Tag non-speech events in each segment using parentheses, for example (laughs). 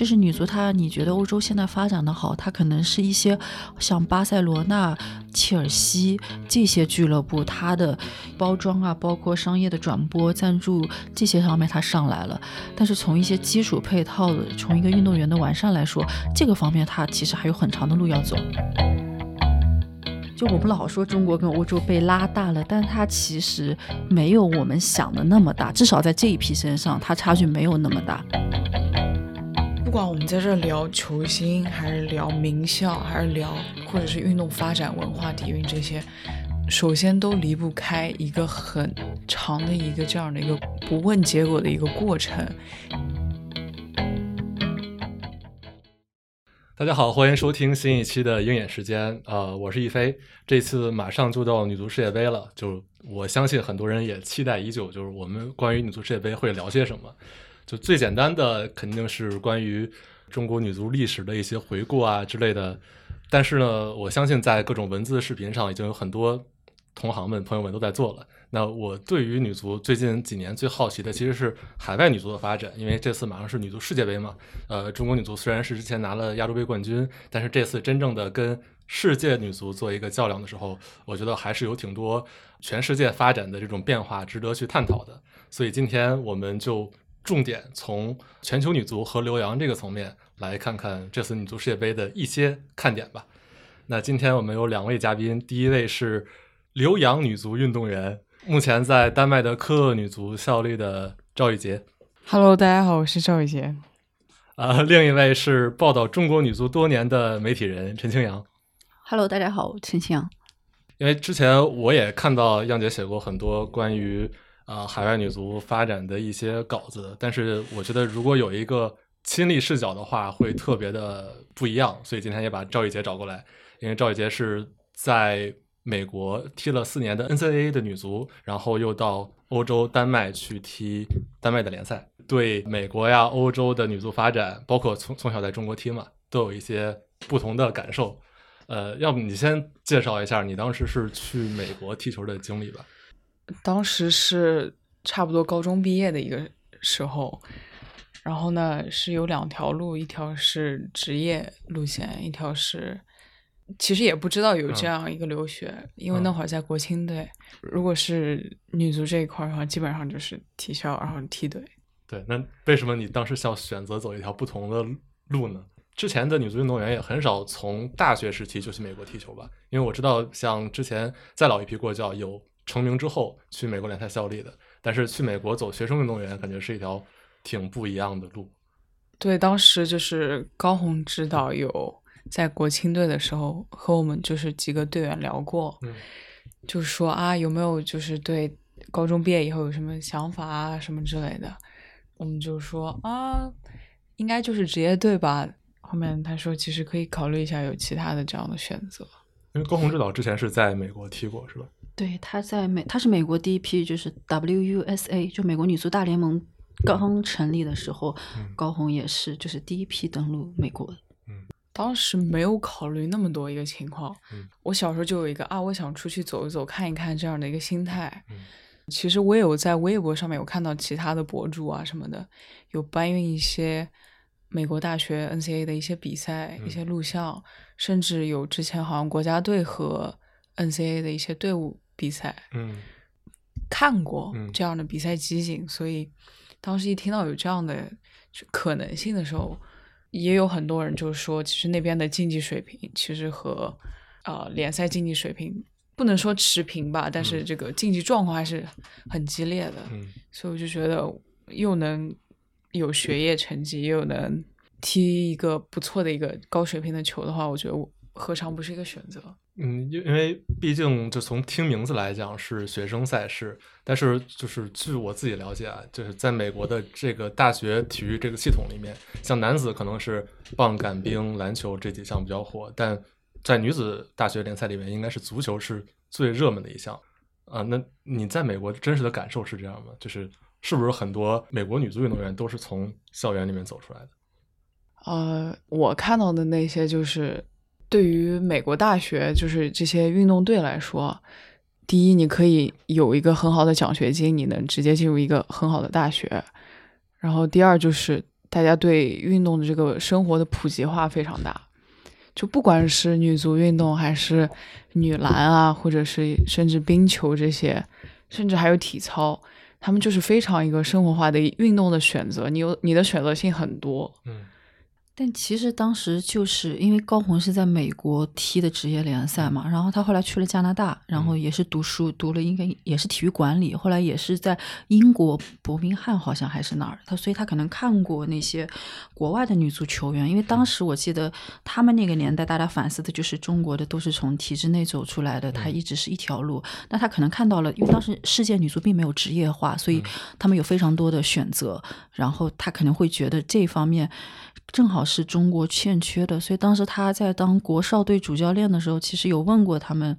就是女足，她你觉得欧洲现在发展的好，它可能是一些像巴塞罗那、切尔西这些俱乐部，它的包装啊，包括商业的转播、赞助这些方面它上来了。但是从一些基础配套的，从一个运动员的完善来说，这个方面它其实还有很长的路要走。就我们老说中国跟欧洲被拉大了，但它其实没有我们想的那么大，至少在这一批身上，它差距没有那么大。不管我们在这聊球星，还是聊名校，还是聊或者是运动发展、文化底蕴这些，首先都离不开一个很长的一个这样的一个不问结果的一个过程。大家好，欢迎收听新一期的鹰眼时间。呃，我是亦飞。这次马上就到女足世界杯了，就我相信很多人也期待已久。就是我们关于女足世界杯会聊些什么？就最简单的肯定是关于中国女足历史的一些回顾啊之类的。但是呢，我相信在各种文字视频上已经有很多同行们、朋友们都在做了。那我对于女足最近几年最好奇的其实是海外女足的发展，因为这次马上是女足世界杯嘛。呃，中国女足虽然是之前拿了亚洲杯冠军，但是这次真正的跟世界女足做一个较量的时候，我觉得还是有挺多全世界发展的这种变化值得去探讨的。所以今天我们就重点从全球女足和留洋这个层面来看看这次女足世界杯的一些看点吧。那今天我们有两位嘉宾，第一位是留洋女足运动员。目前在丹麦的科厄女足效力的赵玉杰，Hello，大家好，我是赵玉杰。啊，另一位是报道中国女足多年的媒体人陈清扬，Hello，大家好，陈清扬。因为之前我也看到样姐写过很多关于啊海外女足发展的一些稿子，但是我觉得如果有一个亲历视角的话，会特别的不一样，所以今天也把赵玉杰找过来，因为赵玉杰是在。美国踢了四年的 NCAA 的女足，然后又到欧洲丹麦去踢丹麦的联赛，对美国呀、欧洲的女足发展，包括从从小在中国踢嘛，都有一些不同的感受。呃，要不你先介绍一下你当时是去美国踢球的经历吧？当时是差不多高中毕业的一个时候，然后呢是有两条路，一条是职业路线，一条是。其实也不知道有这样一个留学，因为那会儿在国青队。如果是女足这一块的话，基本上就是体校，然后梯队。对，那为什么你当时想选择走一条不同的路呢？之前的女足运动员也很少从大学时期就去美国踢球吧？因为我知道，像之前再老一批过教有成名之后去美国联赛效力的，但是去美国走学生运动员，感觉是一条挺不一样的路。对，当时就是高红指导有。在国青队的时候，和我们就是几个队员聊过，就是说啊，有没有就是对高中毕业以后有什么想法啊，什么之类的。我们就说啊，应该就是职业队吧。后面他说，其实可以考虑一下有其他的这样的选择。因为高洪指导之前是在美国踢过，是吧？对，他在美，他是美国第一批，就是 WUSA，就美国女足大联盟刚成立的时候，高红也是就是第一批登陆美国嗯。当时没有考虑那么多一个情况，我小时候就有一个啊，我想出去走一走，看一看这样的一个心态。其实我也有在微博上面有看到其他的博主啊什么的，有搬运一些美国大学 NCAA 的一些比赛、一些录像，甚至有之前好像国家队和 NCAA 的一些队伍比赛，嗯，看过这样的比赛集锦，所以当时一听到有这样的可能性的时候。也有很多人就说，其实那边的竞技水平其实和呃联赛竞技水平不能说持平吧，但是这个竞技状况还是很激烈的。嗯，所以我就觉得又能有学业成绩，又能踢一个不错的一个高水平的球的话，我觉得我何尝不是一个选择？嗯，因因为毕竟就从听名字来讲是学生赛事，但是就是据我自己了解啊，就是在美国的这个大学体育这个系统里面，像男子可能是棒、杆、冰、篮球这几项比较火，但在女子大学联赛里面，应该是足球是最热门的一项啊。那你在美国真实的感受是这样吗？就是是不是很多美国女足运动员都是从校园里面走出来的？呃，我看到的那些就是。对于美国大学，就是这些运动队来说，第一，你可以有一个很好的奖学金，你能直接进入一个很好的大学。然后，第二就是大家对运动的这个生活的普及化非常大。就不管是女足运动，还是女篮啊，或者是甚至冰球这些，甚至还有体操，他们就是非常一个生活化的运动的选择。你有你的选择性很多。嗯。但其实当时就是因为高红是在美国踢的职业联赛嘛，然后他后来去了加拿大，然后也是读书，读了应该也是体育管理，后来也是在英国伯明翰好像还是哪儿，他所以他可能看过那些国外的女足球员，因为当时我记得他们那个年代，大家反思的就是中国的都是从体制内走出来的，他一直是一条路，那他可能看到了，因为当时世界女足并没有职业化，所以他们有非常多的选择，然后他可能会觉得这方面。正好是中国欠缺的，所以当时他在当国少队主教练的时候，其实有问过他们，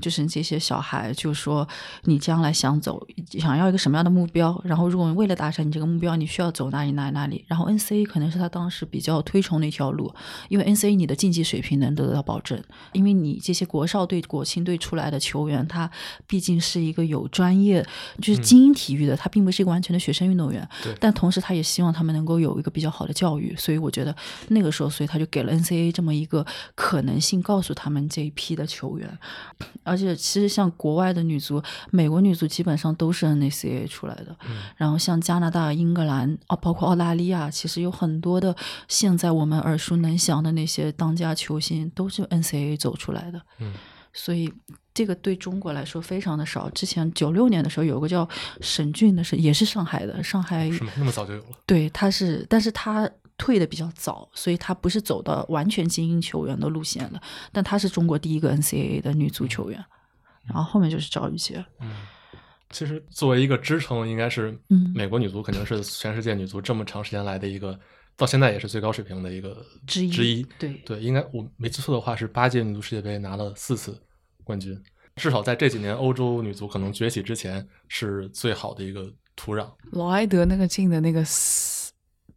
就是这些小孩，就说你将来想走，想要一个什么样的目标？然后如果为了达成你这个目标，你需要走哪里哪里哪里？然后 NCA 可能是他当时比较推崇的一条路，因为 NCA 你的竞技水平能得到保证，因为你这些国少队、国青队出来的球员，他毕竟是一个有专业，就是精英体育的，他并不是一个完全的学生运动员。对。但同时，他也希望他们能够有一个比较好的教育，所以。我觉得那个时候，所以他就给了 NCA 这么一个可能性，告诉他们这一批的球员。而且，其实像国外的女足，美国女足基本上都是 NCA 出来的。然后，像加拿大、英格兰啊，包括澳大利亚，其实有很多的现在我们耳熟能详的那些当家球星，都是 NCA 走出来的。嗯。所以，这个对中国来说非常的少。之前九六年的时候，有个叫沈俊的，是也是上海的，上海？那么早就有了？对，他是，但是他。退的比较早，所以她不是走到完全精英球员的路线的。但她是中国第一个 NCAA 的女足球员，然后后面就是赵雨洁。嗯，其实作为一个支撑，应该是美国女足肯定是全世界女足这么长时间来的一个，到现在也是最高水平的一个之一。之一，对对，应该我没记错的话是八届女足世界杯拿了四次冠军，至少在这几年欧洲女足可能崛起之前是最好的一个土壤。劳埃德那个进的那个。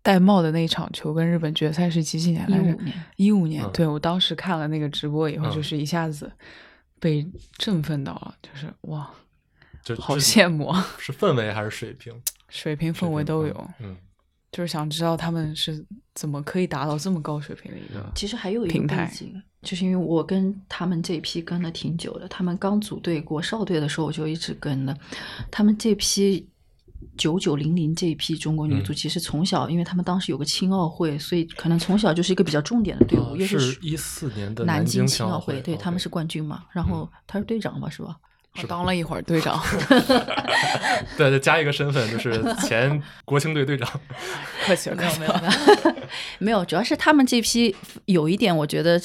戴帽的那一场球跟日本决赛是几几年来着？一五年。对我当时看了那个直播以后，就是一下子被振奋到了，就是哇，就好羡慕。是氛围还是水平？水平氛围都有。嗯，就是想知道他们是怎么可以达到这么高水平的一个。其实还有一个背景，就是因为我跟他们这批跟了挺久的，他们刚组队国少队的时候我就一直跟的，他们这批。九九零零这一批中国女足，其实从小，因为他们当时有个青奥会，所以可能从小就是一个比较重点的队伍。是一四年的南京青奥会，对他们是冠军嘛？然后他是队长吧，是吧？是当了一会儿队长。(laughs) 对，再加一个身份，就是前国青队队长。(laughs) 客气了，没有没有 (laughs) 没有，主要是他们这批有一点，我觉得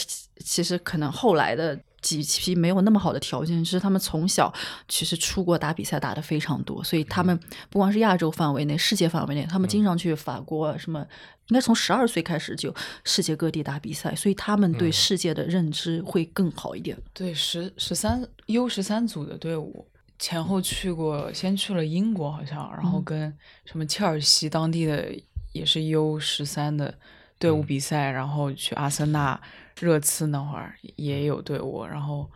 其实可能后来的。几批没有那么好的条件，就是他们从小其实出国打比赛打的非常多，所以他们不光是亚洲范围内，世界范围内，他们经常去法国什么，应该从十二岁开始就世界各地打比赛，所以他们对世界的认知会更好一点。对，十十三 U 十三组的队伍前后去过，先去了英国好像，然后跟什么切尔西当地的也是 U 十三的队伍比赛，然后去阿森纳。热刺那会儿也有队伍，然后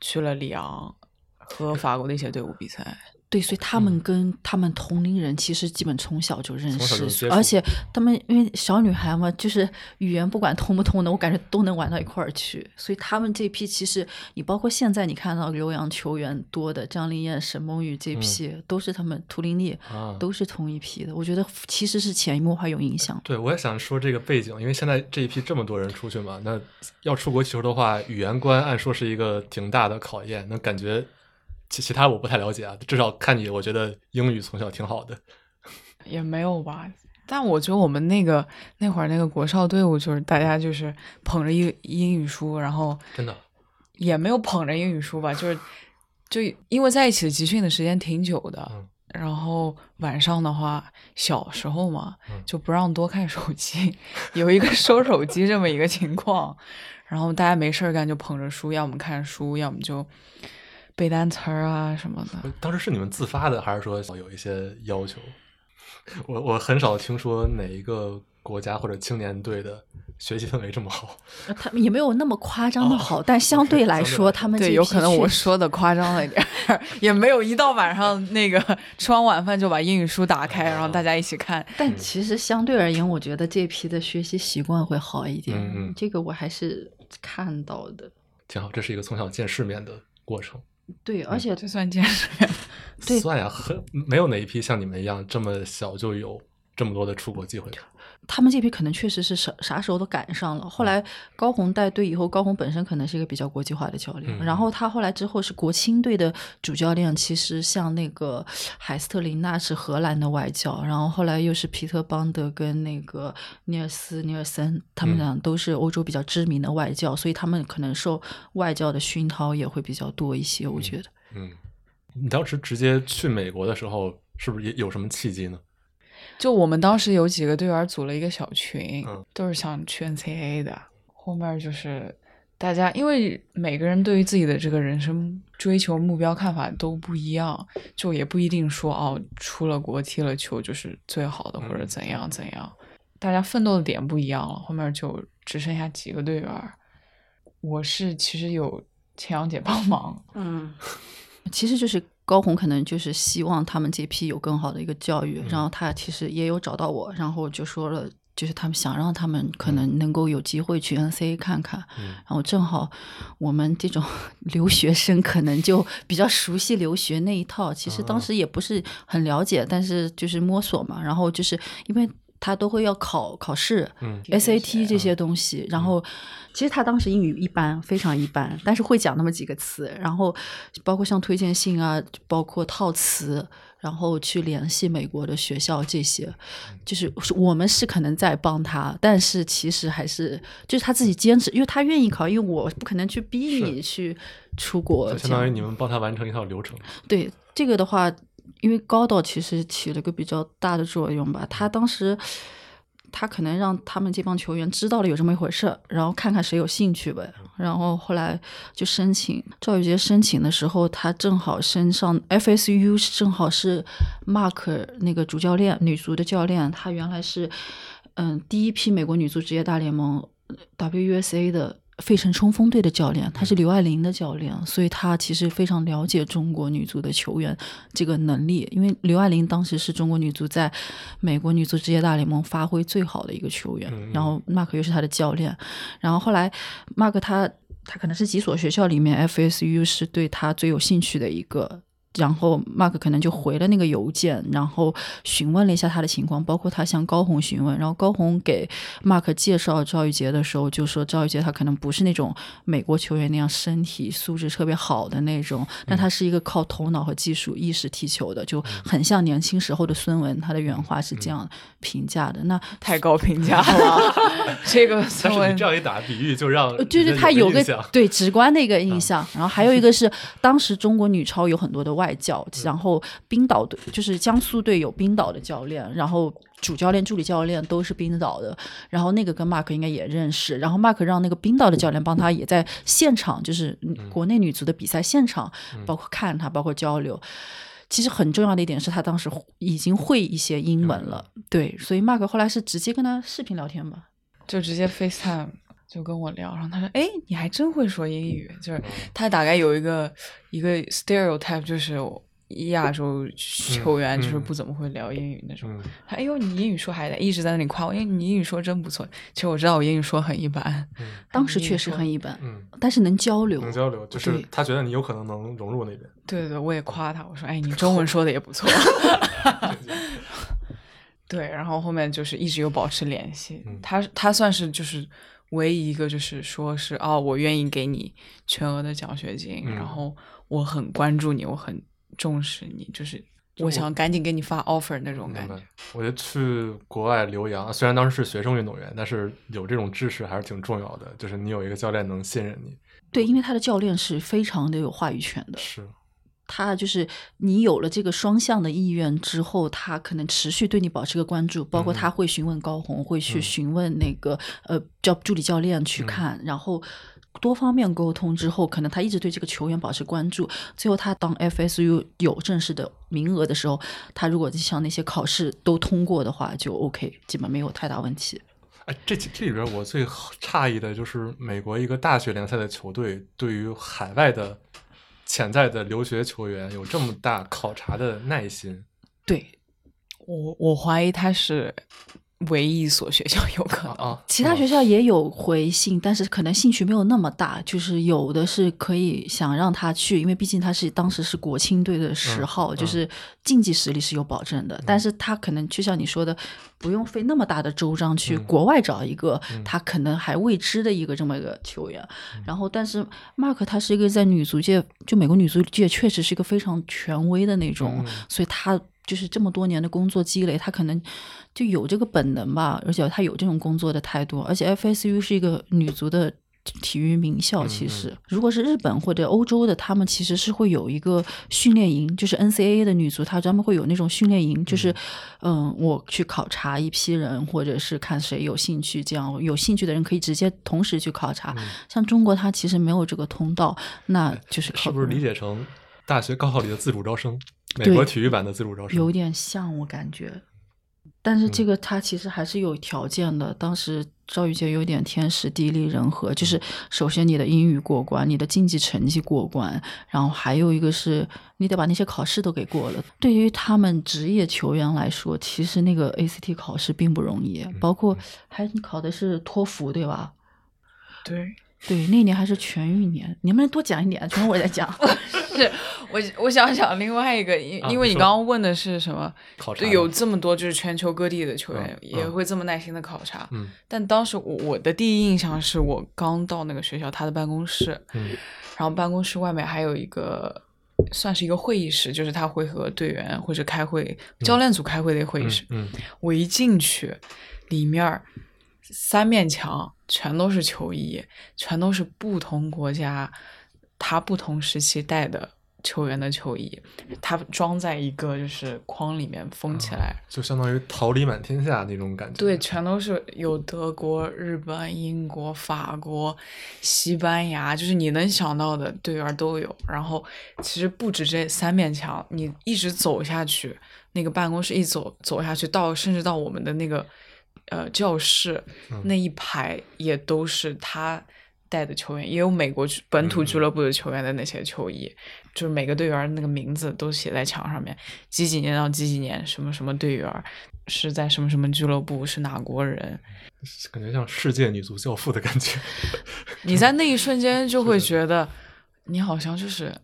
去了里昂和法国的一些队伍比赛。对，所以他们跟他们同龄人其实基本从小就认识，而且他们因为小女孩嘛，就是语言不管通不通的，我感觉都能玩到一块儿去。所以他们这批其实，你包括现在你看到留洋球员多的张琳艳、沈梦雨这批，都是他们图灵丽，都是同一批的。我觉得其实是潜移默化有影响。对，我也想说这个背景，因为现在这一批这么多人出去嘛，那要出国球的话，语言关按说是一个挺大的考验，那感觉。其其他我不太了解啊，至少看你，我觉得英语从小挺好的，(laughs) 也没有吧。但我觉得我们那个那会儿那个国少队伍，就是大家就是捧着英英语书，然后真的也没有捧着英语书吧，就是就因为在一起的集训的时间挺久的，然后晚上的话，小时候嘛就不让多看手机，(laughs) 有一个收手机这么一个情况，(laughs) 然后大家没事干就捧着书，要么看书，要么就。背单词儿啊什么的，(laughs) 当时是你们自发的，还是说有一些要求？我我很少听说哪一个国家或者青年队的学习氛围这么好？他们也没有那么夸张的好，但相对来说，他们对有可能我说的夸张了一点，(laughs) 也没有一到晚上那个吃完晚饭就把英语书打开，然后大家一起看。但其实相对而言，我觉得这批的学习习惯会好一点。嗯嗯，这个我还是看到的。挺好，这是一个从小见世面的过程。对，而且这算见识面，(laughs) 对，算呀，很没有哪一批像你们一样这么小就有这么多的出国机会。他们这批可能确实是啥啥时候都赶上了。后来高红带队以后，高红本身可能是一个比较国际化的教练，然后他后来之后是国青队的主教练。其实像那个海斯特林娜是荷兰的外教，然后后来又是皮特邦德跟那个尼尔斯尼尔森，他们俩都是欧洲比较知名的外教，所以他们可能受外教的熏陶也会比较多一些。我觉得，嗯，你当时直接去美国的时候，是不是也有什么契机呢？就我们当时有几个队员组了一个小群，都是想去 NCAA 的。后面就是大家，因为每个人对于自己的这个人生追求目标看法都不一样，就也不一定说哦，出了国踢了球就是最好的，或者怎样怎样。大家奋斗的点不一样了，后面就只剩下几个队员。我是其实有千阳姐帮忙，嗯，(laughs) 其实就是。高红可能就是希望他们这批有更好的一个教育，然后他其实也有找到我，然后就说了，就是他们想让他们可能能够有机会去 N C A 看看，然后正好我们这种 (laughs) 留学生可能就比较熟悉留学那一套，其实当时也不是很了解，但是就是摸索嘛，然后就是因为。他都会要考考试嗯，SAT 这些东西。然后，其实他当时英语一般，非常一般，但是会讲那么几个词。然后，包括像推荐信啊，包括套词，然后去联系美国的学校这些，就是我们是可能在帮他，但是其实还是就是他自己坚持，因为他愿意考，因为我不可能去逼你去出国。相当于你们帮他完成一套流程。对这个的话。因为高导其实起了个比较大的作用吧，他当时他可能让他们这帮球员知道了有这么一回事，然后看看谁有兴趣呗。然后后来就申请赵宇杰申请的时候，他正好身上 FSU，正好是 Mark 那个主教练女足的教练，他原来是嗯第一批美国女足职业大联盟 WUSA 的。费城冲锋队的教练，他是刘爱玲的教练，所以他其实非常了解中国女足的球员这个能力。因为刘爱玲当时是中国女足在美国女足职业大联盟发挥最好的一个球员，然后 Mark 又是他的教练，然后后来 Mark 他他可能是几所学校里面 FSU 是对他最有兴趣的一个。然后 Mark 可能就回了那个邮件，然后询问了一下他的情况，包括他向高红询问。然后高红给 Mark 介绍赵玉杰的时候，就说赵玉杰他可能不是那种美国球员那样身体素质特别好的那种，但他是一个靠头脑和技术意识踢球的，就很像年轻时候的孙文。他的原话是这样评价的。那太高评价了，这个孙文这样一打比喻，就让就是他有个对直观的一个印象。然后还有一个是，当时中国女超有很多的外。外教，然后冰岛队就是江苏队有冰岛的教练，然后主教练、助理教练都是冰岛的，然后那个跟 Mark 应该也认识，然后 Mark 让那个冰岛的教练帮他也在现场，就是国内女足的比赛现场，包括看他，包括交流。其实很重要的一点是他当时已经会一些英文了，对，所以 Mark 后来是直接跟他视频聊天吧，就直接 FaceTime。就跟我聊，然后他说：“哎，你还真会说英语。”就是他大概有一个一个 stereotype，就是亚洲球员就是不怎么会聊英语那种。他哎呦，你英语说还得一直在那里夸我，因为你英语说真不错。其实我知道我英语说很一般，当时确实很一般，但是能交流，能交流，就是他觉得你有可能能融入那边。对对对，我也夸他，我说：“哎，你 (laughs) 中文说的也不错。(laughs) ”对，然后后面就是一直有保持联系。他他算是就是。唯一一个就是说是哦，我愿意给你全额的奖学金，然后我很关注你，我很重视你，就是我想赶紧给你发 offer 那种感觉。我觉得去国外留洋，虽然当时是学生运动员，但是有这种支持还是挺重要的。就是你有一个教练能信任你，对，因为他的教练是非常的有话语权的。是。他就是你有了这个双向的意愿之后，他可能持续对你保持个关注，包括他会询问高红，会去询问那个呃叫助理教练去看，然后多方面沟通之后，可能他一直对这个球员保持关注。最后他当 FSU 有正式的名额的时候，他如果像那些考试都通过的话，就 OK，基本没有太大问题。哎，这这里边我最诧异的就是美国一个大学联赛的球队对于海外的潜在的留学球员有这么大考察的耐心。对，我我怀疑他是。唯一一所学校有可能，其他学校也有回信，但是可能兴趣没有那么大。就是有的是可以想让他去，因为毕竟他是当时是国青队的十号，就是竞技实力是有保证的。但是他可能就像你说的，不用费那么大的周章去国外找一个他可能还未知的一个这么一个球员。然后，但是 Mark 他是一个在女足界，就美国女足界确实是一个非常权威的那种，所以他。就是这么多年的工作积累，他可能就有这个本能吧，而且他有这种工作的态度。而且 FSU 是一个女足的体育名校，其实如果是日本或者欧洲的，他们其实是会有一个训练营，就是 NCAA 的女足，她专门会有那种训练营，就是嗯，我去考察一批人，或者是看谁有兴趣，这样有兴趣的人可以直接同时去考察。像中国，它其实没有这个通道，那就是是不是理解成大学高考里的自主招生？美国体育版的自主招生有点像，我感觉，但是这个它其实还是有条件的。当时赵宇杰有点天时地利人和，就是首先你的英语过关，你的竞技成绩过关，然后还有一个是你得把那些考试都给过了。对于他们职业球员来说，其实那个 ACT 考试并不容易，包括还你考的是托福，对吧？对。对，那年还是全运年，你能不能多讲一点？全我在讲。(laughs) 是我，我想想另外一个，因因为你刚刚问的是什么？考察有这么多，就是全球各地的球员也会这么耐心的考察。嗯。但当时我我的第一印象是我刚到那个学校，他的办公室，嗯，然后办公室外面还有一个算是一个会议室，就是他会和队员或者开会、教练组开会的会议室。嗯。我一进去，里面。三面墙全都是球衣，全都是不同国家他不同时期带的球员的球衣，他装在一个就是框里面封起来，就相当于桃李满天下那种感觉。对，全都是有德国、日本、英国、法国、西班牙，就是你能想到的队员都有。然后其实不止这三面墙，你一直走下去，那个办公室一走走下去，到甚至到我们的那个。呃，教室那一排也都是他带的球员，也有美国本土俱乐部的球员的那些球衣，就是每个队员那个名字都写在墙上面，几几年到几几年，什么什么队员是在什么什么俱乐部，是哪国人，感觉像世界女足教父的感觉。你在那一瞬间 (laughs) 就会觉得，你好像就是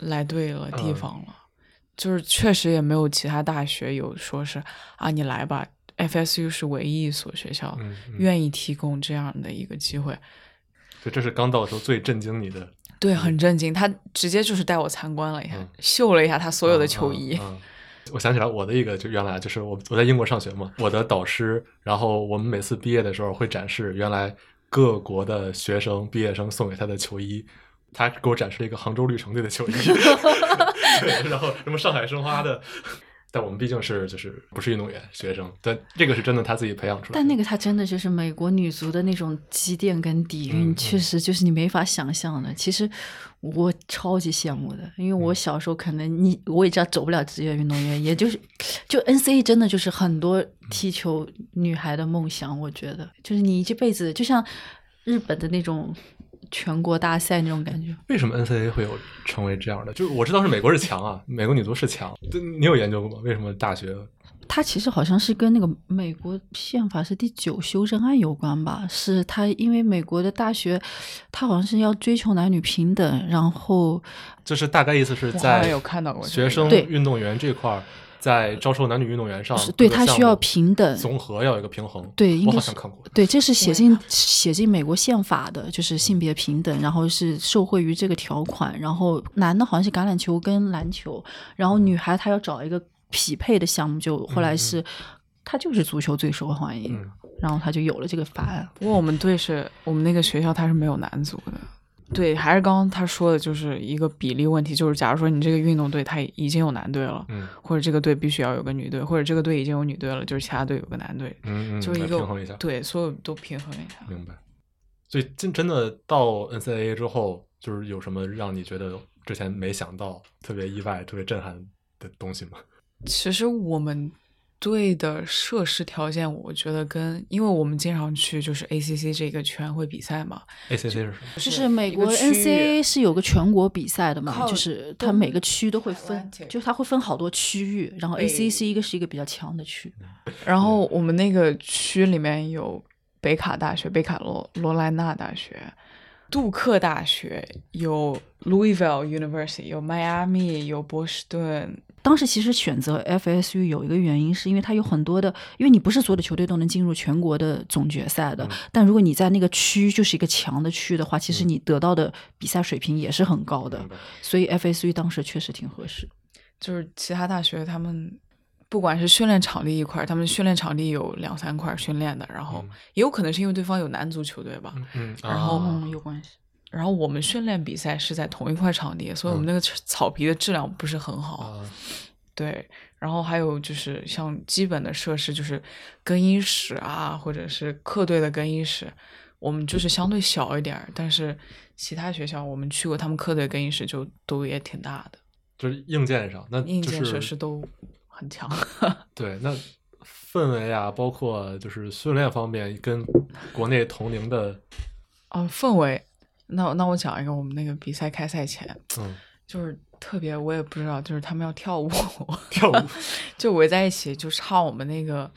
来对了地方了，就是确实也没有其他大学有说是啊，你来吧。FSU 是唯一一所学校愿意提供这样的一个机会，就这是刚到的时候最震惊你的。对，很震惊。他直接就是带我参观了一下，秀了一下他所有的球衣。我想起来我的一个，就原来就是我我在英国上学嘛，我的导师，然后我们每次毕业的时候会展示原来各国的学生毕业生送给他的球衣，他给我展示了一个杭州绿城队的球衣，(laughs) 对然后什么上海申花的。但我们毕竟是就是不是运动员学生，但这个是真的他自己培养出来。但那个他真的就是美国女足的那种积淀跟底蕴，确实就是你没法想象的。其实我超级羡慕的，因为我小时候可能你我也知道走不了职业运动员，也就是就 N C A 真的就是很多踢球女孩的梦想。我觉得就是你这辈子就像日本的那种。全国大赛那种感觉，为什么 NCAA 会有成为这样的？就是我知道是美国是强啊，美国女足是强，你有研究过吗？为什么大学？它其实好像是跟那个美国宪法是第九修正案有关吧？是它因为美国的大学，它好像是要追求男女平等，然后就是大概意思是在有看到过学生运动员这块儿。在招收男女运动员上，对他需要平等，综合要有一个平衡。对，我好像看过。对，这是写进写进美国宪法的，就是性别平等，然后是受惠于这个条款。然后男的好像是橄榄球跟篮球，然后女孩她要找一个匹配的项目，就后来是他就是足球最受欢迎，然后他就有了这个法案。不过我们队是我们那个学校，他是没有男足的。对，还是刚刚他说的，就是一个比例问题。就是假如说你这个运动队他已经有男队了，嗯，或者这个队必须要有个女队，或者这个队已经有女队了，就是其他队有个男队，嗯嗯，就是一个平衡一下，对，所有都平衡一下。明白。所以真真的到 NCAA 之后，就是有什么让你觉得之前没想到、特别意外、特别震撼的东西吗？(laughs) 其实我们。队的设施条件，我觉得跟因为我们经常去就是 ACC 这个全会比赛嘛，ACC 是什么？就是美国 NCAA 是有个全国比赛的嘛，就是它每个区都会分，就是它会分好多区域，然后 ACC 一个是一个比较强的区，然后我们那个区里面有北卡大学、北卡罗罗来纳大学。杜克大学有 Louisville University，有迈阿密，有波士顿。当时其实选择 FSU 有一个原因，是因为它有很多的，因为你不是所有的球队都能进入全国的总决赛的。但如果你在那个区就是一个强的区的话，其实你得到的比赛水平也是很高的。所以 FSU 当时确实挺合适。就是其他大学他们。不管是训练场地一块，他们训练场地有两三块训练的，然后也有可能是因为对方有男足球队吧，嗯，然后嗯有关系。然后我们训练比赛是在同一块场地，所以我们那个草皮的质量不是很好。对，然后还有就是像基本的设施，就是更衣室啊，或者是客队的更衣室，我们就是相对小一点，但是其他学校我们去过，他们客队更衣室就都也挺大的。就是硬件上，那硬件设施都。很强，(laughs) 对，那氛围啊，包括就是训练方面，跟国内同龄的啊氛围，那那我讲一个，我们那个比赛开赛前，嗯，就是特别，我也不知道，就是他们要跳舞，(laughs) 跳舞，就围在一起，就唱我们那个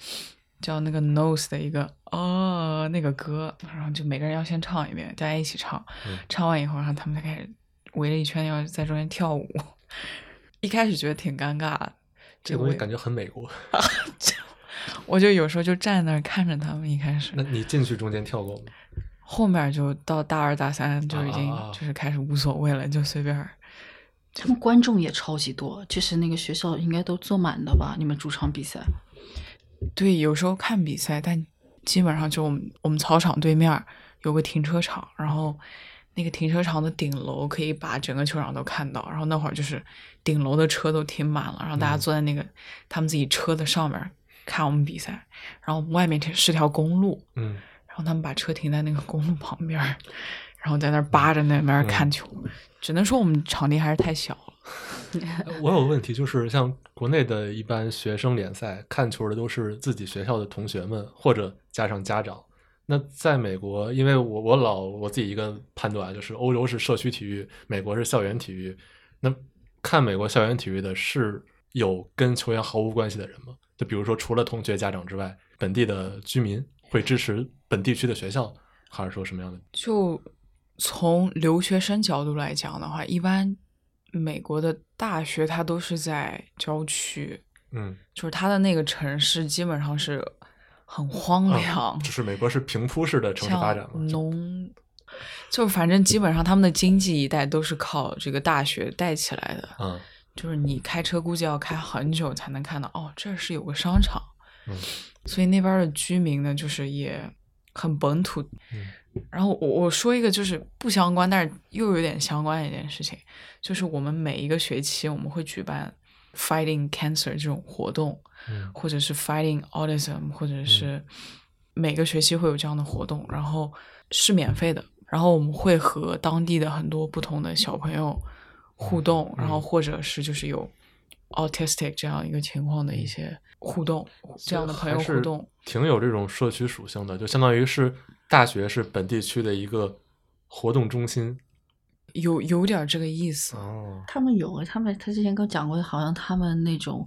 叫那个 Nose 的一个哦那个歌，然后就每个人要先唱一遍，大家一起唱，唱完以后，然后他们才开始围了一圈，要在中间跳舞，(laughs) 一开始觉得挺尴尬。这个东西感觉很美国，(laughs) 我就有时候就站那儿看着他们。一开始，那你进去中间跳过吗？后面就到大二大三就已经就是开始无所谓了，就随便。他们观众也超级多，就是那个学校应该都坐满的吧？你们主场比赛？对，有时候看比赛，但基本上就我们我们操场对面有个停车场，然后。那个停车场的顶楼可以把整个球场都看到，然后那会儿就是顶楼的车都停满了，然后大家坐在那个他们自己车的上面看我们比赛，然后外面是条公路，嗯，然后他们把车停在那个公路旁边，然后在那扒着那边看球，只能说我们场地还是太小了。我有个问题，就是像国内的一般学生联赛看球的都是自己学校的同学们，或者加上家长。那在美国，因为我我老我自己一个判断就是，欧洲是社区体育，美国是校园体育。那看美国校园体育的是有跟球员毫无关系的人吗？就比如说，除了同学、家长之外，本地的居民会支持本地区的学校，还是说什么样的？就从留学生角度来讲的话，一般美国的大学它都是在郊区，嗯，就是它的那个城市基本上是。很荒凉，就是美国是平铺式的城市发展嘛，农，就是反正基本上他们的经济一代都是靠这个大学带起来的，嗯，就是你开车估计要开很久才能看到，哦，这是有个商场，嗯，所以那边的居民呢，就是也很本土，嗯，然后我我说一个就是不相关，但是又有点相关的一件事情，就是我们每一个学期我们会举办 fighting cancer 这种活动。或者是 fighting autism，或者是每个学期会有这样的活动，然后是免费的，然后我们会和当地的很多不同的小朋友互动，然后或者是就是有 autistic 这样一个情况的一些互动，这样的朋友互动，挺有这种社区属性的，就相当于是大学是本地区的一个活动中心，有有点这个意思哦。他们有，他们他之前跟我讲过，好像他们那种。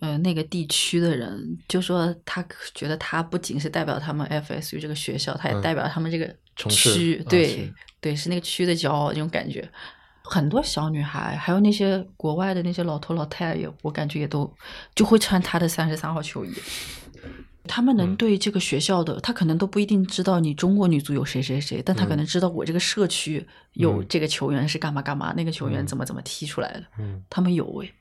呃，那个地区的人就说，他觉得他不仅是代表他们 FSU 这个学校，他也代表他们这个区，对对，是那个区的骄傲，这种感觉。很多小女孩，还有那些国外的那些老头老太太，我感觉也都就会穿他的三十三号球衣。他们能对这个学校的，他可能都不一定知道你中国女足有谁谁谁，但他可能知道我这个社区有这个球员是干嘛干嘛，那个球员怎么怎么踢出来的。嗯，他们有诶。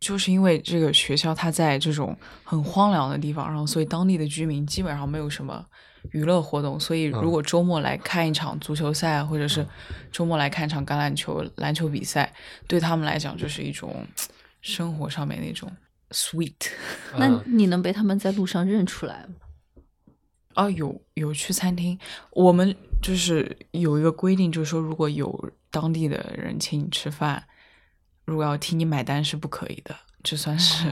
就是因为这个学校它在这种很荒凉的地方，然后所以当地的居民基本上没有什么娱乐活动，所以如果周末来看一场足球赛，或者是周末来看一场橄榄球、篮球比赛，对他们来讲就是一种生活上面那种 sweet。(laughs) 那你能被他们在路上认出来吗？啊，有有去餐厅，我们就是有一个规定，就是说如果有当地的人请你吃饭。如果要替你买单是不可以的，这算是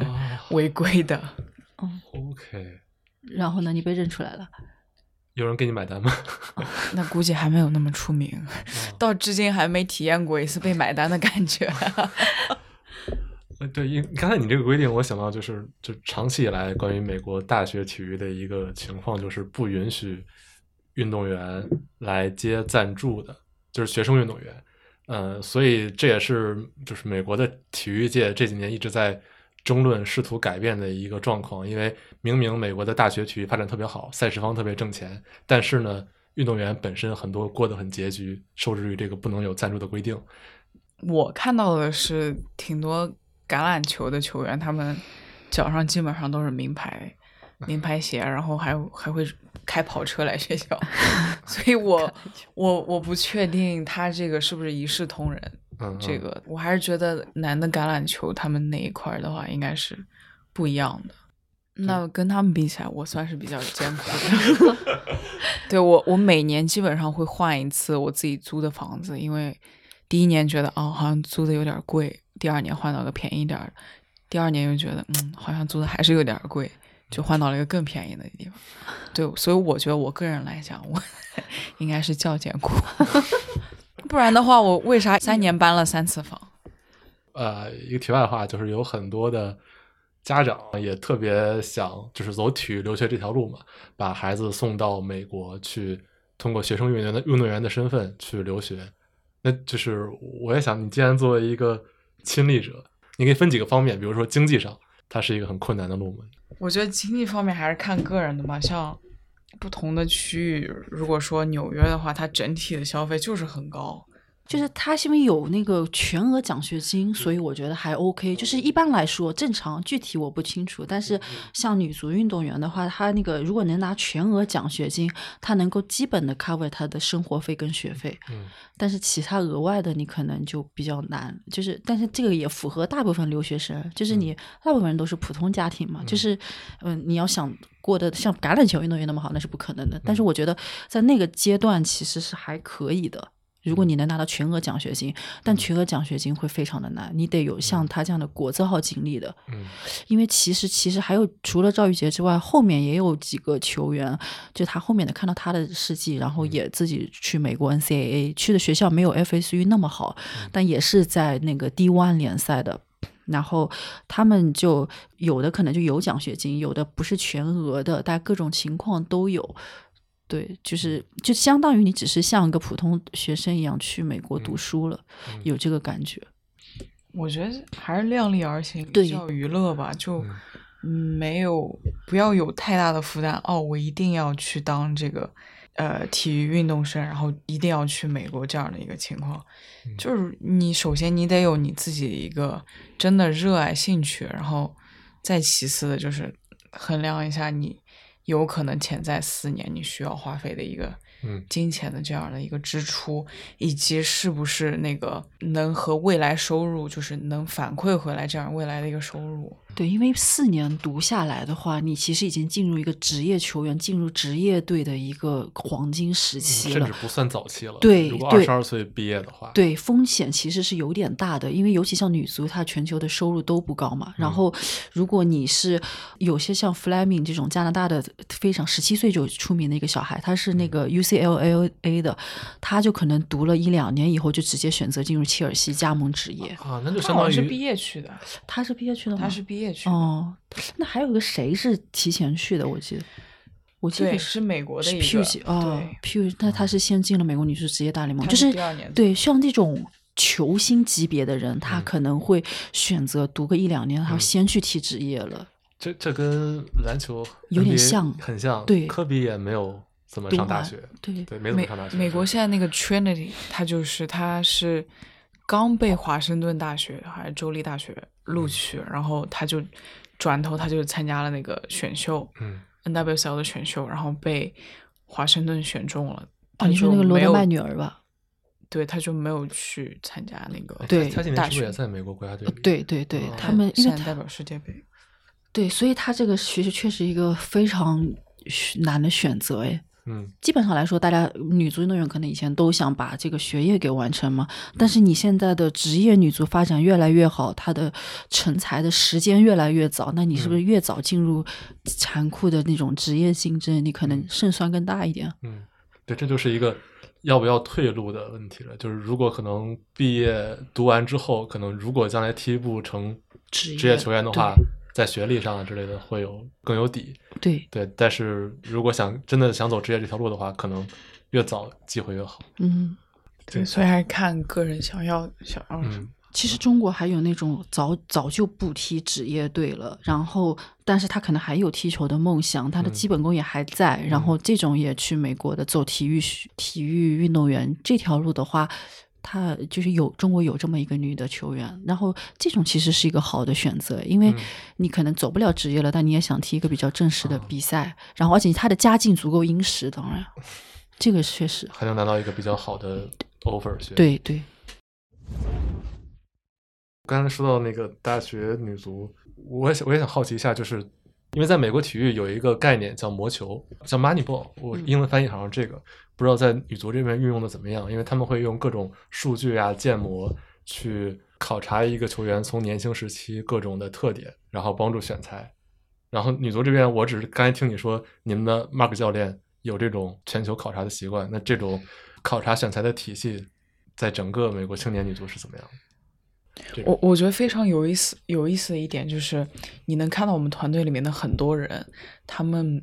违规的。嗯，OK。然后呢，你被认出来了，有人给你买单吗？那估计还没有那么出名，(laughs) 到至今还没体验过一次被买单的感觉。(laughs) 呃，对，因刚才你这个规定，我想到就是，就长期以来关于美国大学体育的一个情况，就是不允许运动员来接赞助的，就是学生运动员。呃，所以这也是就是美国的体育界这几年一直在争论、试图改变的一个状况。因为明明美国的大学体育发展特别好，赛事方特别挣钱，但是呢，运动员本身很多过得很拮据，受制于这个不能有赞助的规定。我看到的是挺多。橄榄球的球员，他们脚上基本上都是名牌名牌鞋，然后还还会开跑车来学校，(laughs) 所以我我我不确定他这个是不是一视同仁。这个我还是觉得男的橄榄球他们那一块的话，应该是不一样的。那跟他们比起来，我算是比较艰苦的。(laughs) 对我，我每年基本上会换一次我自己租的房子，因为第一年觉得哦，好像租的有点贵。第二年换到个便宜点第二年又觉得嗯，好像租的还是有点贵，就换到了一个更便宜的地方。对，所以我觉得我个人来讲，我 (laughs) 应该是较艰苦，(laughs) 不然的话，我为啥三年搬了三次房？呃，一个题外话就是有很多的家长也特别想就是走体育留学这条路嘛，把孩子送到美国去，通过学生运动员的运动员的身份去留学。那就是我也想，你既然作为一个亲历者，你可以分几个方面，比如说经济上，它是一个很困难的路嘛？我觉得经济方面还是看个人的嘛，像不同的区域，如果说纽约的话，它整体的消费就是很高。就是他是因为有那个全额奖学金，所以我觉得还 OK。就是一般来说正常，具体我不清楚。但是像女足运动员的话，她那个如果能拿全额奖学金，她能够基本的 cover 她的生活费跟学费。嗯。但是其他额外的你可能就比较难。就是，但是这个也符合大部分留学生，就是你大部分人都是普通家庭嘛。就是，嗯，你要想过得像橄榄球运动员那么好，那是不可能的。但是我觉得在那个阶段其实是还可以的。如果你能拿到全额奖学金，但全额奖学金会非常的难，你得有像他这样的国字号经历的。嗯，因为其实其实还有除了赵玉杰之外，后面也有几个球员，就他后面的看到他的事迹，然后也自己去美国 NCAA 去的学校没有 FSU 那么好，但也是在那个 D1 联赛的，然后他们就有的可能就有奖学金，有的不是全额的，但各种情况都有。对，就是就相当于你只是像一个普通学生一样去美国读书了，有这个感觉。我觉得还是量力而行，比较娱乐吧，就没有不要有太大的负担。哦，我一定要去当这个呃体育运动生，然后一定要去美国这样的一个情况。就是你首先你得有你自己一个真的热爱兴趣，然后再其次的就是衡量一下你。有可能潜在四年你需要花费的一个。金钱的这样的一个支出，以及是不是那个能和未来收入，就是能反馈回来这样未来的一个收入？对，因为四年读下来的话，你其实已经进入一个职业球员、进入职业队的一个黄金时期了，甚至不算早期了。对，如果二十二岁毕业的话，对，风险其实是有点大的，因为尤其像女足，她全球的收入都不高嘛。然后，如果你是有些像 Fleming 这种加拿大的非常十七岁就出名的一个小孩，他是那个 U。C L L A 的，他就可能读了一两年以后，就直接选择进入切尔西加盟职业啊，那就相当于是毕业去的。他是毕业去的吗？他是毕业去哦。那还有个谁是提前去的？我记得，我记得是美国的一个哦，P，那他是先进了美国女士职业大联盟，就是对像这种球星级别的人，他可能会选择读个一两年，他先去踢职业了。这这跟篮球有点像，很像。对，科比也没有。怎么上大学？对对，没怎么上大学。美国现在那个 Trinity，他就是他是刚被华盛顿大学还是州立大学录取，然后他就转头他就参加了那个选秀，嗯，NWSL 的选秀，然后被华盛顿选中了。你说那个罗德曼女儿吧？对，他就没有去参加那个。对，他今年是不是也在美国国家队？对对对，他们因为代表世界杯。对，所以他这个其实确实一个非常难的选择，哎。嗯，基本上来说，大家女足运动员可能以前都想把这个学业给完成嘛。但是你现在的职业女足发展越来越好，她的成才的时间越来越早，那你是不是越早进入残酷的那种职业竞争，你可能胜算更大一点？嗯，对，这就是一个要不要退路的问题了。就是如果可能毕业读完之后，可能如果将来踢不成职业球员的话。在学历上之类的会有更有底，对对，但是如果想真的想走职业这条路的话，可能越早机会越好。嗯，对，所以还是看个人想要想要什么。其实中国还有那种早早就不踢职业队了，然后但是他可能还有踢球的梦想，他的基本功也还在，然后这种也去美国的走体育体育运动员这条路的话。她就是有中国有这么一个女的球员，然后这种其实是一个好的选择，因为你可能走不了职业了，但你也想踢一个比较正式的比赛，然后而且她的家境足够殷实，当然，这个确实。还能拿到一个比较好的 offer。对对。刚才说到那个大学女足，我也想我也想好奇一下，就是因为在美国体育有一个概念叫魔球，叫 money ball，我英文翻译好像这个。不知道在女足这边运用的怎么样，因为他们会用各种数据啊、建模去考察一个球员从年轻时期各种的特点，然后帮助选材。然后女足这边，我只是刚才听你说，你们的 Mark 教练有这种全球考察的习惯，那这种考察选材的体系，在整个美国青年女足是怎么样？我我觉得非常有意思，有意思的一点就是，你能看到我们团队里面的很多人，他们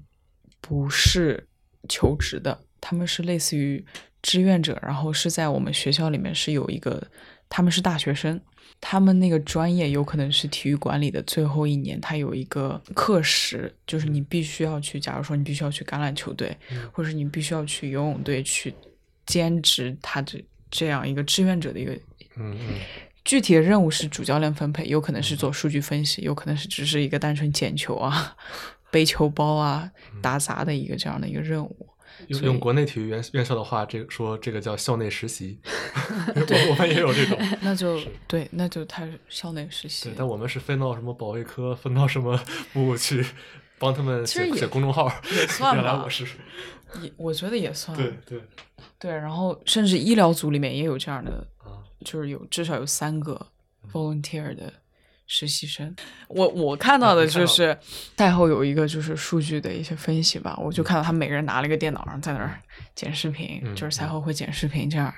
不是求职的。他们是类似于志愿者，然后是在我们学校里面是有一个，他们是大学生，他们那个专业有可能是体育管理的最后一年，他有一个课时，就是你必须要去，假如说你必须要去橄榄球队，或者是你必须要去游泳队去兼职，他这这样一个志愿者的一个，嗯嗯，具体的任务是主教练分配，有可能是做数据分析，有可能是只是一个单纯捡球啊、(laughs) 背球包啊、打杂的一个这样的一个任务。用用国内体育院院校的话，这个说这个叫校内实习，(laughs) 我我们也有这种，(laughs) 那就对，那就他校内实习。对，但我们是分到什么保卫科，分到什么部去帮他们写写公众号，也算吧。原来我是，也我觉得也算。对对对，然后甚至医疗组里面也有这样的，就是有至少有三个 volunteer 的。实习生，我我看到的就是赛后有一个就是数据的一些分析吧，我就看到他每个人拿了一个电脑，然后在那儿剪视频，就是赛后会剪视频这样。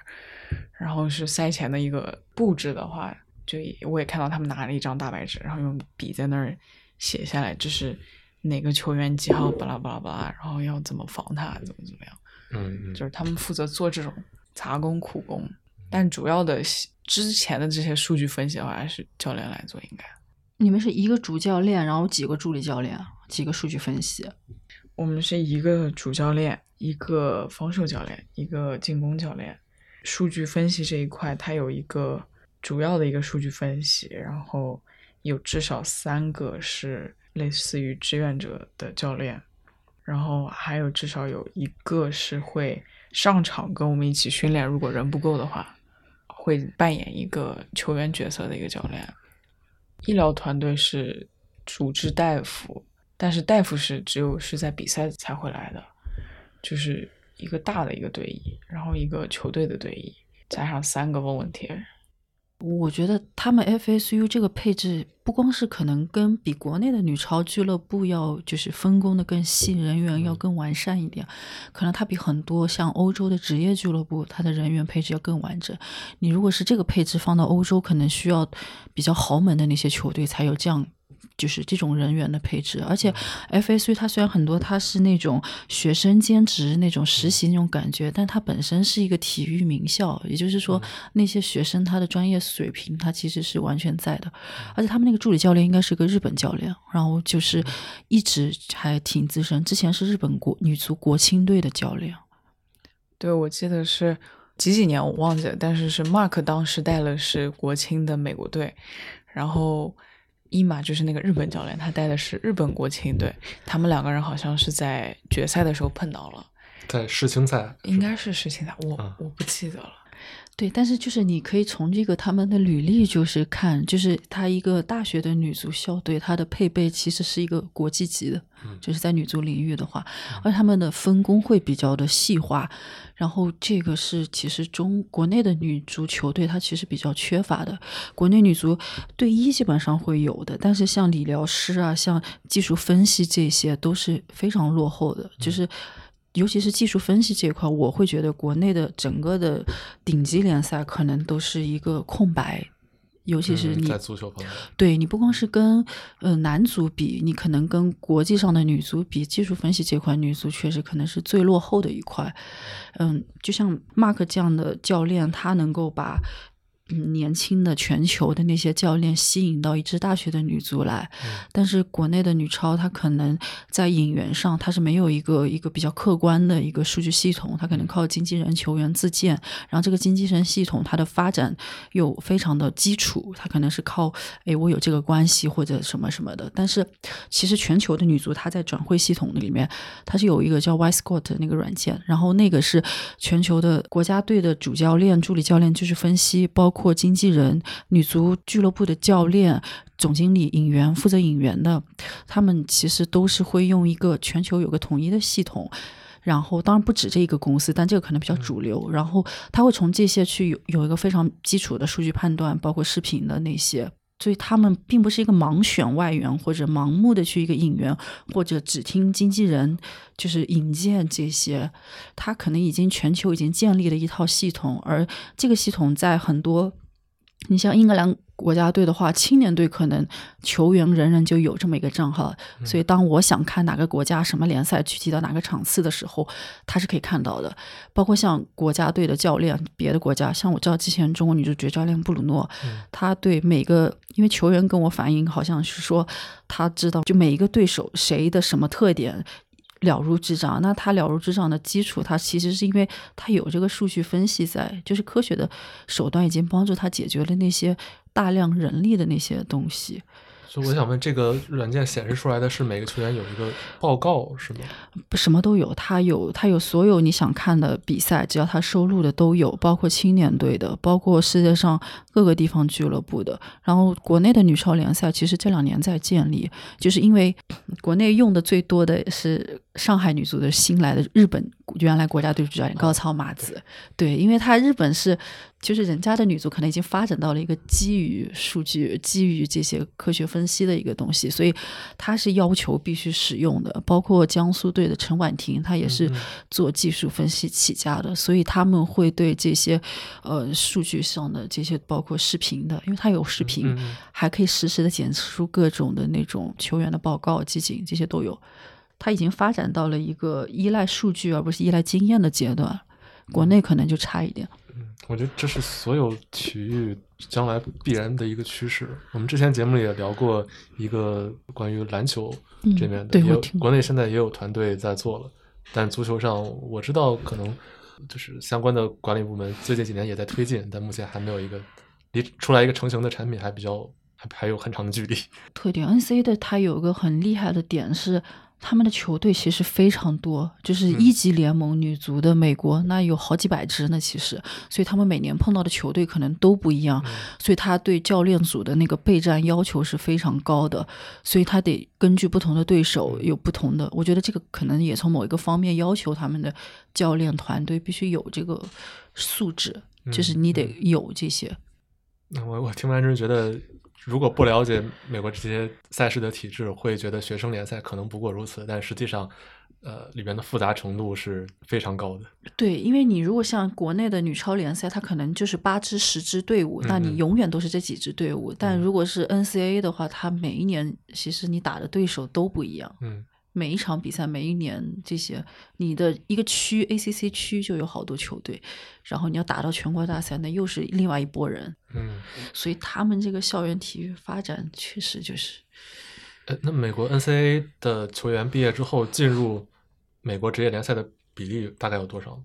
然后是赛前的一个布置的话，就我也看到他们拿了一张大白纸，然后用笔在那儿写下来，这是哪个球员几号巴拉巴拉巴拉，然后要怎么防他，怎么怎么样。嗯，就是他们负责做这种杂工苦工，但主要的。之前的这些数据分析的话，还是教练来做应该。你们是一个主教练，然后几个助理教练，几个数据分析？我们是一个主教练，一个防守教练，一个进攻教练。数据分析这一块，它有一个主要的一个数据分析，然后有至少三个是类似于志愿者的教练，然后还有至少有一个是会上场跟我们一起训练，如果人不够的话。会扮演一个球员角色的一个教练，医疗团队是主治大夫，但是大夫是只有是在比赛才会来的，就是一个大的一个队医，然后一个球队的队医，加上三个问问题。我觉得他们 FSU 这个配置不光是可能跟比国内的女超俱乐部要就是分工的更细，人员要更完善一点，可能它比很多像欧洲的职业俱乐部，它的人员配置要更完整。你如果是这个配置放到欧洲，可能需要比较豪门的那些球队才有这样。就是这种人员的配置，而且 FSU 它虽然很多它是那种学生兼职那种实习那种感觉，但它本身是一个体育名校，也就是说那些学生他的专业水平他其实是完全在的，而且他们那个助理教练应该是个日本教练，然后就是一直还挺资深，之前是日本国女足国青队的教练。对，我记得是几几年我忘记了，但是是 Mark 当时带了是国青的美国队，然后。伊马就是那个日本教练，他带的是日本国青队，他们两个人好像是在决赛的时候碰到了，在世青赛，应该是世青赛，我我不记得了。对，但是就是你可以从这个他们的履历就是看，就是她一个大学的女足校队，她的配备其实是一个国际级的，就是在女足领域的话，而他们的分工会比较的细化，然后这个是其实中国内的女足球队它其实比较缺乏的，国内女足队医基本上会有的，但是像理疗师啊，像技术分析这些都是非常落后的，就是。尤其是技术分析这一块，我会觉得国内的整个的顶级联赛可能都是一个空白。尤其是你在足球方面，对你不光是跟呃男足比，你可能跟国际上的女足比，技术分析这块女足确实可能是最落后的一块。嗯，就像 Mark 这样的教练，他能够把。年轻的全球的那些教练吸引到一支大学的女足来，但是国内的女超她可能在引援上，她是没有一个一个比较客观的一个数据系统，她可能靠经纪人、球员自荐，然后这个经纪人系统它的发展又非常的基础，它可能是靠哎我有这个关系或者什么什么的。但是其实全球的女足她在转会系统里面，它是有一个叫 Y Scout 那个软件，然后那个是全球的国家队的主教练、助理教练就是分析包。括经纪人、女足俱乐部的教练、总经理、引援负责引援的，他们其实都是会用一个全球有个统一的系统。然后，当然不止这一个公司，但这个可能比较主流。然后他会从这些去有有一个非常基础的数据判断，包括视频的那些。所以他们并不是一个盲选外援，或者盲目的去一个引援，或者只听经纪人就是引荐这些。他可能已经全球已经建立了一套系统，而这个系统在很多，你像英格兰。国家队的话，青年队可能球员人人就有这么一个账号，所以当我想看哪个国家什么联赛具体到哪个场次的时候，他是可以看到的。包括像国家队的教练，别的国家，像我知道之前中国女足主教练布鲁诺，他对每个因为球员跟我反映，好像是说他知道就每一个对手谁的什么特点。了如指掌，那他了如指掌的基础，他其实是因为他有这个数据分析在，就是科学的手段已经帮助他解决了那些大量人力的那些东西。所以我想问，这个软件显示出来的是每个球员有一个报告是吗？不，什么都有，他有他有所有你想看的比赛，只要他收录的都有，包括青年队的，包括世界上各个地方俱乐部的。然后国内的女超联赛其实这两年在建立，就是因为国内用的最多的是上海女足的新来的日本原来国家队主教练高操马子，对，因为他日本是。就是人家的女足可能已经发展到了一个基于数据、基于这些科学分析的一个东西，所以他是要求必须使用的。包括江苏队的陈婉婷，她也是做技术分析起家的，所以他们会对这些呃数据上的这些，包括视频的，因为它有视频，还可以实时的检测出各种的那种球员的报告、集锦，这些都有。它已经发展到了一个依赖数据而不是依赖经验的阶段，国内可能就差一点。嗯我觉得这是所有体育将来必然的一个趋势。我们之前节目里也聊过一个关于篮球这边的，也有国内现在也有团队在做了。但足球上，我知道可能就是相关的管理部门最近几年也在推进，但目前还没有一个离出来一个成型的产品，还比较还还有很长的距离。(laughs) 特点 N C 的它有一个很厉害的点是。他们的球队其实非常多，就是一级联盟女足的美国那有好几百支呢。其实，所以他们每年碰到的球队可能都不一样，所以他对教练组的那个备战要求是非常高的，所以他得根据不同的对手有不同的。我觉得这个可能也从某一个方面要求他们的教练团队必须有这个素质，就是你得有这些。那我我听完之后觉得。如果不了解美国这些赛事的体制，会觉得学生联赛可能不过如此。但实际上，呃，里边的复杂程度是非常高的。对，因为你如果像国内的女超联赛，它可能就是八支、十支队伍，那你永远都是这几支队伍。但如果是 NCAA 的话，它每一年其实你打的对手都不一样。嗯。每一场比赛，每一年这些，你的一个区 ACC 区就有好多球队，然后你要打到全国大赛，那又是另外一拨人。嗯，(laughs) 所以他们这个校园体育发展确实就是。呃，那美国 NCAA 的球员毕业之后进入美国职业联赛的比例大概有多少？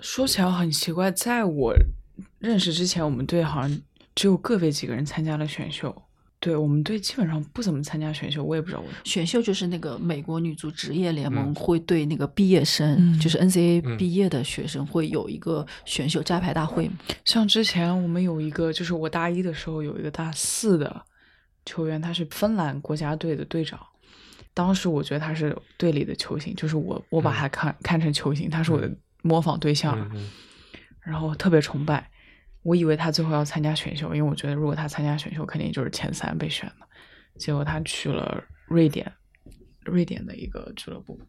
说起来很奇怪，在我认识之前，我们队好像只有个别几个人参加了选秀。对我们队基本上不怎么参加选秀，我也不知道为什么。选秀就是那个美国女足职业联盟嗯会对那个毕业生，嗯就是 NCAA 嗯毕业的学生会有一个选秀摘牌大会嘛。像之前我们有一个，就是我大一的时候有一个大四的球员，他是芬兰国家队的队长。当时我觉得他是队里的球星，就是我我把他看、看成球星，他是我的模仿对象，然后特别崇拜。我以为他最后要参加选秀，因为我觉得如果他参加选秀，肯定就是前三被选的。结果他去了瑞典，瑞典的一个俱乐部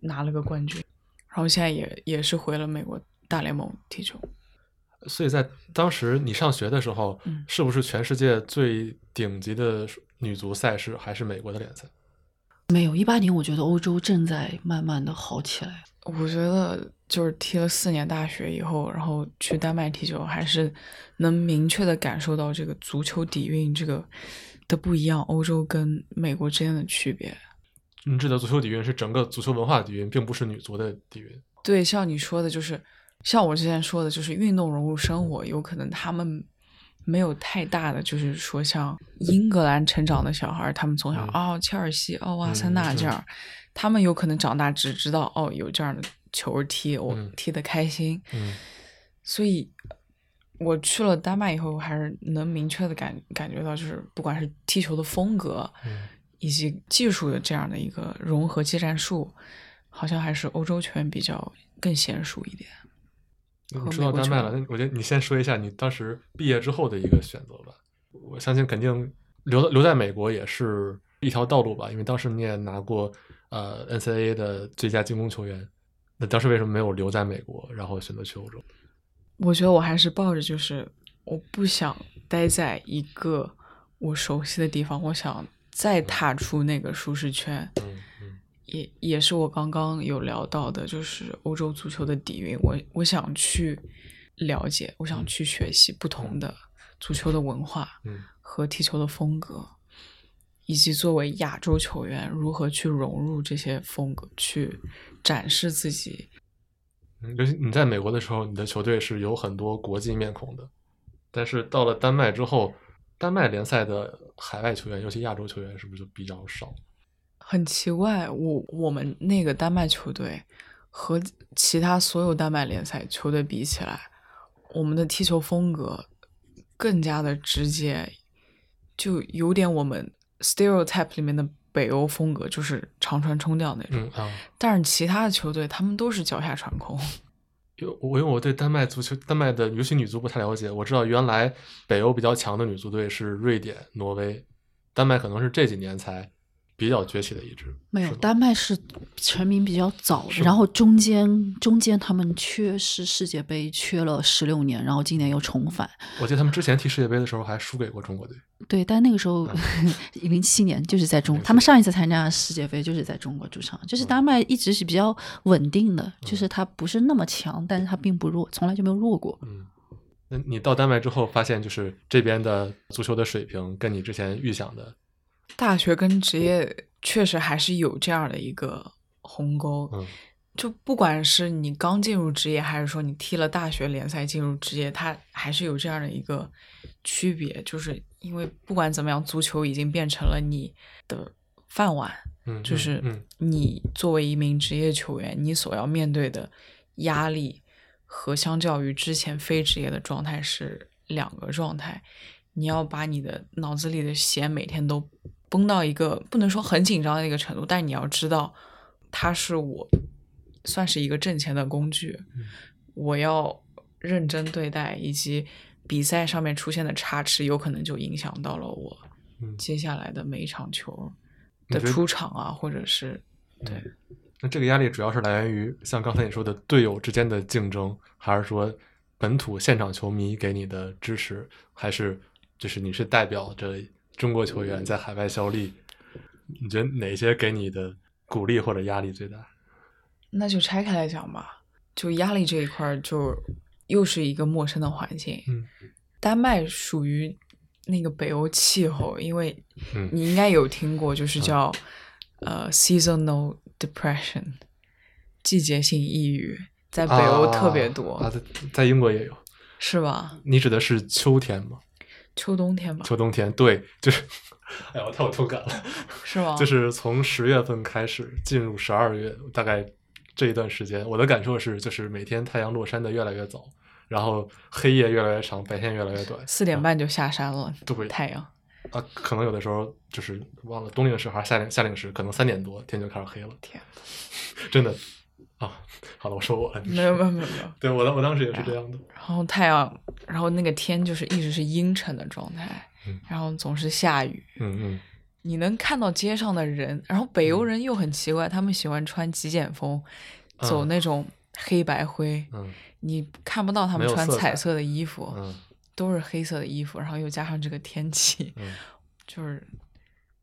拿了个冠军，然后现在也也是回了美国大联盟踢球。所以在当时你上学的时候，嗯是不是全世界最顶级的女足赛事还是美国的联赛？没有，一八年我觉得欧洲正在慢慢的好起来。我觉得就是踢了四年大学以后，然后去丹麦踢球，还是能明确的感受到这个足球底蕴这个的不一样，欧洲跟美国之间的区别。你指的足球底蕴是整个足球文化底蕴，并不是女足的底蕴。对，像你说的，就是像我之前说的，就是运动融入生活，有可能他们没有太大的，就是说像英格兰成长的小孩，他们从小、嗯哦切尔西、哦阿嗯嗯森纳这样，他们有可能长大只知道哦有这样的球踢，我嗯踢得开心，嗯所以。我去了丹麦以后，还是能明确的感感觉到，就是不管是踢球的风格，嗯以及技术的这样的一个融合技战术，好像还是欧洲球员比较更娴熟一点。和你说到美国球丹麦了，那我觉得你先说一下你当时毕业之后的一个选择吧。我相信肯定留留在美国也是一条道路吧，因为当时你也拿过呃 NCAA 的最佳进攻球员。那当时为什么没有留在美国，然后选择去欧洲？我觉得我还是抱着就是我不想待在一个我熟悉的地方，我想再踏出那个舒适圈。嗯嗯也也是我刚刚有聊到的，就是欧洲足球的底蕴，我我想去了解，我想去学习不同的足球的文化嗯和踢球的风格，以及作为亚洲球员如何去融入这些风格，去展示自己。嗯，尤其你在美国的时候，你的球队是有很多国际面孔的，但是到了丹麦之后，丹麦联赛的海外球员，尤其亚洲球员，是不是就比较少？很奇怪，我我们那个丹麦球队和其他所有丹麦联赛球队比起来，我们的踢球风格更加的直接，就有点我们 stereotype 里面的北欧风格，就是长传冲吊那种。嗯啊，但是其他的球队，他们都是脚下传控。(laughs) 因为我因为我对丹麦足球、丹麦的尤其女足不太了解，我知道原来北欧比较强的女足队是瑞典、挪威，丹麦可能是这几年才比较崛起的一支。没有，丹麦是成名比较早的，然后中间中间他们缺失世界杯，缺了十六年，然后今年又重返。我记得他们之前踢世界杯的时候还输给过中国队。对，但那个时候 (laughs) 零七年就是在中，他们上一次参加世界杯就是在中国主场，就是丹麦一直是比较稳定的，就是他不是那么强，但是他并不弱，从来就没有弱过。嗯，那你到丹麦之后，发现就是这边的足球的水平跟你之前预想的，大学跟职业确实还是有这样的一个鸿沟。嗯就不管是你刚进入职业，还是说你踢了大学联赛进入职业，它还是有这样的一个区别，就是因为不管怎么样，足球已经变成了你的饭碗，就是嗯你作为一名职业球员，你所要面对的压力和相较于之前非职业的状态是两个状态。你要把你的脑子里的弦每天都绷到一个不能说很紧张的一个程度，但你要知道，它是我算是一个挣钱的工具，我要认真对待，以及比赛上面出现的差池，有可能就影响到了我嗯接下来的每一场球的出场啊，或者是对。那这个压力主要是来源于像刚才你说的队友之间的竞争，还是说本土现场球迷给你的支持，还是就是你是代表着中国球员在海外效力？你觉得哪些给你的鼓励或者压力最大？那就拆开来讲吧，就压力这一块儿，就又是一个陌生的环境。嗯，丹麦属于那个北欧气候，因为嗯你应该有听过，就是叫、呃 seasonal depression，季节性抑郁，在北欧特别多，啊，在在英国也有。是吧？你指的是秋天吗？秋冬天吧，秋冬天对，就是，哎呀，我太有同感了，是吗？就是从十月份开始进入十二月，大概这一段时间，我的感受是，就是每天太阳落山的越来越早，然后黑夜越来越长，白天越来越短，四点半就下山了，对太阳。啊，可能有的时候就是忘了冬令时还是夏令夏令时，可能三点多天就开始黑了，天，(laughs) 真的啊，好了，我说我了，没有没有没有没有，对我当我当时也是这样的，然后太阳，然后那个天就是一直是阴沉的状态，嗯。然后总是下雨，嗯嗯。你能看到街上的人，然后北欧人又很奇怪，他们喜欢穿极简风，走嗯那种黑白灰，嗯。你看不到他们穿彩色的衣服，嗯。都是黑色的衣服，然后又加上这个天气，嗯。(laughs) 就是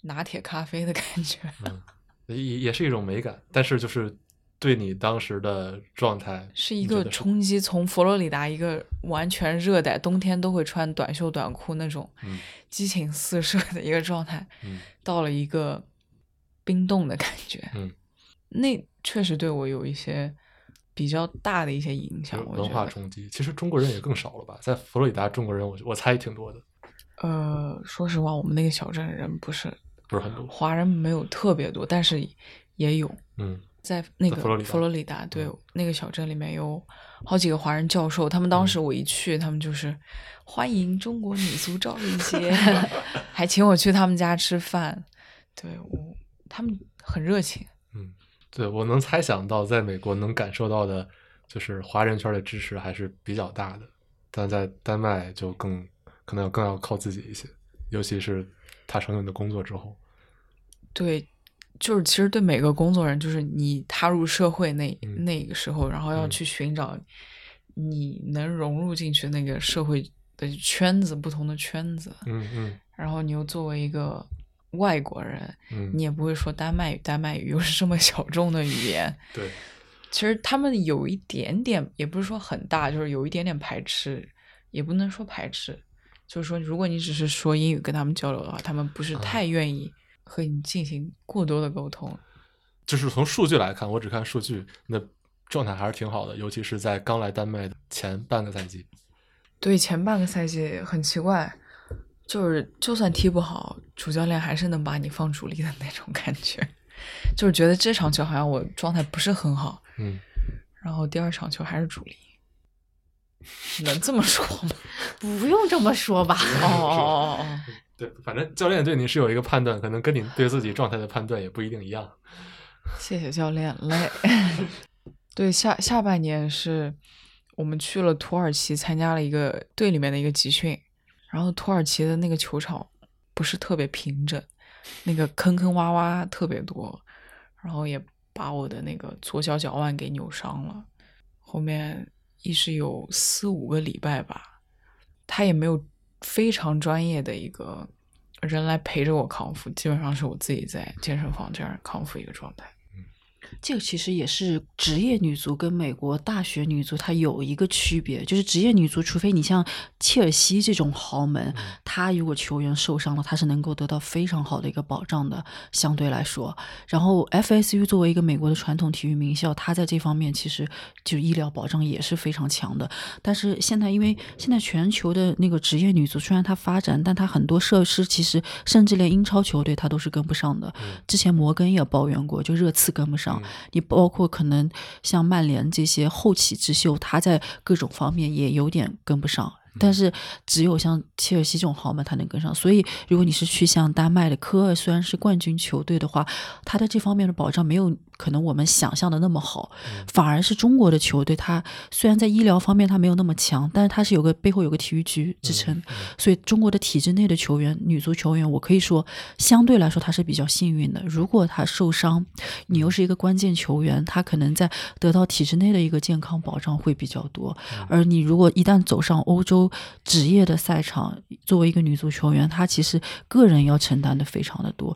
拿铁咖啡的感觉。嗯，也也是一种美感，但是就是对你当时的状态是一个冲击，从佛罗里达一个完全热带，冬天都会穿短袖短裤那种嗯激情四射的一个状态，嗯到了一个冰冻的感觉。嗯，那确实对我有一些比较大的一些影响。文，化冲击，其实中国人也更少了吧？在佛罗里达，中国人我我猜挺多的，呃，说实话，我们那个小镇人不是不是很多。华人，没有特别多，但是也有。嗯在那个佛罗里达对、嗯那个小镇里面有好几个华人教授，他们当时我一去，他们就是欢迎中国女足赵丽杰，还请我去他们家吃饭。对我，他们很热情。嗯，对我能猜想到，在美国能感受到的，就是华人圈的支持还是比较大的，但在丹麦就更可能要更要靠自己一些，尤其是踏上你的工作之后。对，就是其实对每个工作人，就是你踏入社会那、嗯。那个时候，然后要嗯。去寻找你能融入进去那个社会的圈子，不同的圈子。嗯嗯。然后你又作为一个外国人，嗯，你也不会说丹麦语，丹麦语又是这么小众的语言。(laughs) 对，其实他们有一点点，也不是说很大，就是有一点点排斥，也不能说排斥，就是说，如果你只是说英语跟他们交流的话，他们不是太愿意和你进行过多的沟通。就是从数据来看，我只看数据，那状态还是挺好的，尤其是在刚来丹麦的前半个赛季。对，前半个赛季很奇怪，就是就算踢不好，主教练还是能把你放主力的那种感觉，就是觉得这场球好像我状态不是很好，嗯，然后第二场球还是主力，能这么说吗？(laughs) 不用这么说吧？哦哦哦哦，对，反正教练对你是有一个判断，可能跟你对自己状态的判断也不一定一样。谢谢教练，累。(laughs) 对，下下半年是我们去了土耳其参加了一个队里面的一个集训，然后土耳其的那个球场不是特别平整，那个坑坑洼洼特别多，然后也把我的那个左脚脚腕给扭伤了，后面一直有四五个礼拜吧，他也没有非常专业的一个人来陪着我康复，基本上是我自己在健身房这样康复一个状态。这个其实也是职业女足跟美国大学女足它有一个区别，就是职业女足，除非你像切尔西这种豪门，他如果球员受伤了，他是能够得到非常好的一个保障的，相对来说。然后 FSU 作为一个美国的传统体育名校，它在这方面其实就医疗保障也是非常强的。但是现在因为现在全球的那个职业女足虽然它发展，但它很多设施其实甚至连英超球队它都是跟不上的。之前摩根也抱怨过，就热刺跟不上。你包括可能像曼联这些后起之秀，他在各种方面也有点跟不上。但是只有像切尔西这种豪门，他能跟上。所以，如果你是去像丹麦的科尔，虽然是冠军球队的话，他在这方面的保障没有可能我们想象的那么好。反而是中国的球队，它虽然在医疗方面它没有那么强，但是它是有个背后有个体育局支撑。所以，中国的体制内的球员，女足球员，我可以说相对来说他是比较幸运的。如果他受伤，你又是一个关键球员，他可能在得到体制内的一个健康保障会比较多。而你如果一旦走上欧洲职业的赛场，作为一个女足球员，她其实个人要承担的非常的多，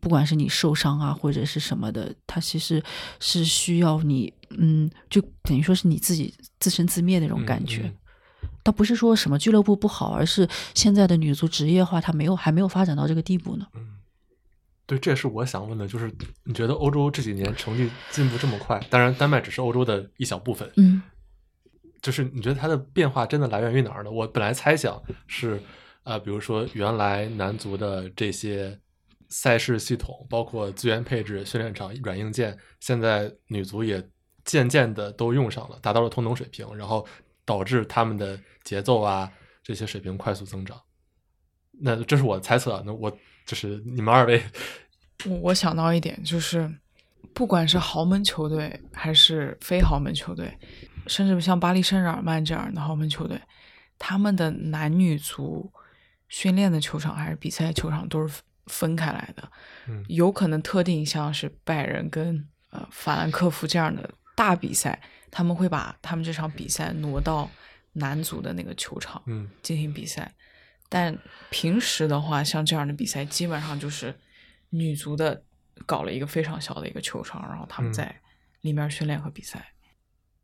不管是你受伤啊或者是什么的，她其实是是需要你，嗯，就等于说是你自己自生自灭那种感觉。嗯嗯倒不是说什么俱乐部不好，而是现在的女足职业化，它没有还没有发展到这个地步呢。嗯，对，这也是我想问的，就是你觉得欧洲这几年成绩进步这么快，当然丹麦只是欧洲的一小部分，嗯就是你觉得它的变化真的来源于哪儿呢？我本来猜想是，啊，比如说原来男足的这些赛事系统，包括资源配置、训练场软硬件，现在女足也渐渐的都用上了，达到了同等水平，然后导致他们的节奏啊这些水平快速增长。那这是我猜测，那我就是你们二位，我我想到一点就是，不管是豪门球队还是非豪门球队，甚至像巴黎圣日耳曼这样的豪门球队，他们的男女足训练的球场还是比赛球场都是分开来的。嗯，有可能特定像是拜仁跟呃法兰克福这样的大比赛，他们会把他们这场比赛挪到男足的那个球场，嗯，进行比赛。但平时的话，像这样的比赛，基本上就是女足的搞了一个非常小的一个球场，然后他们在里面训练和比赛。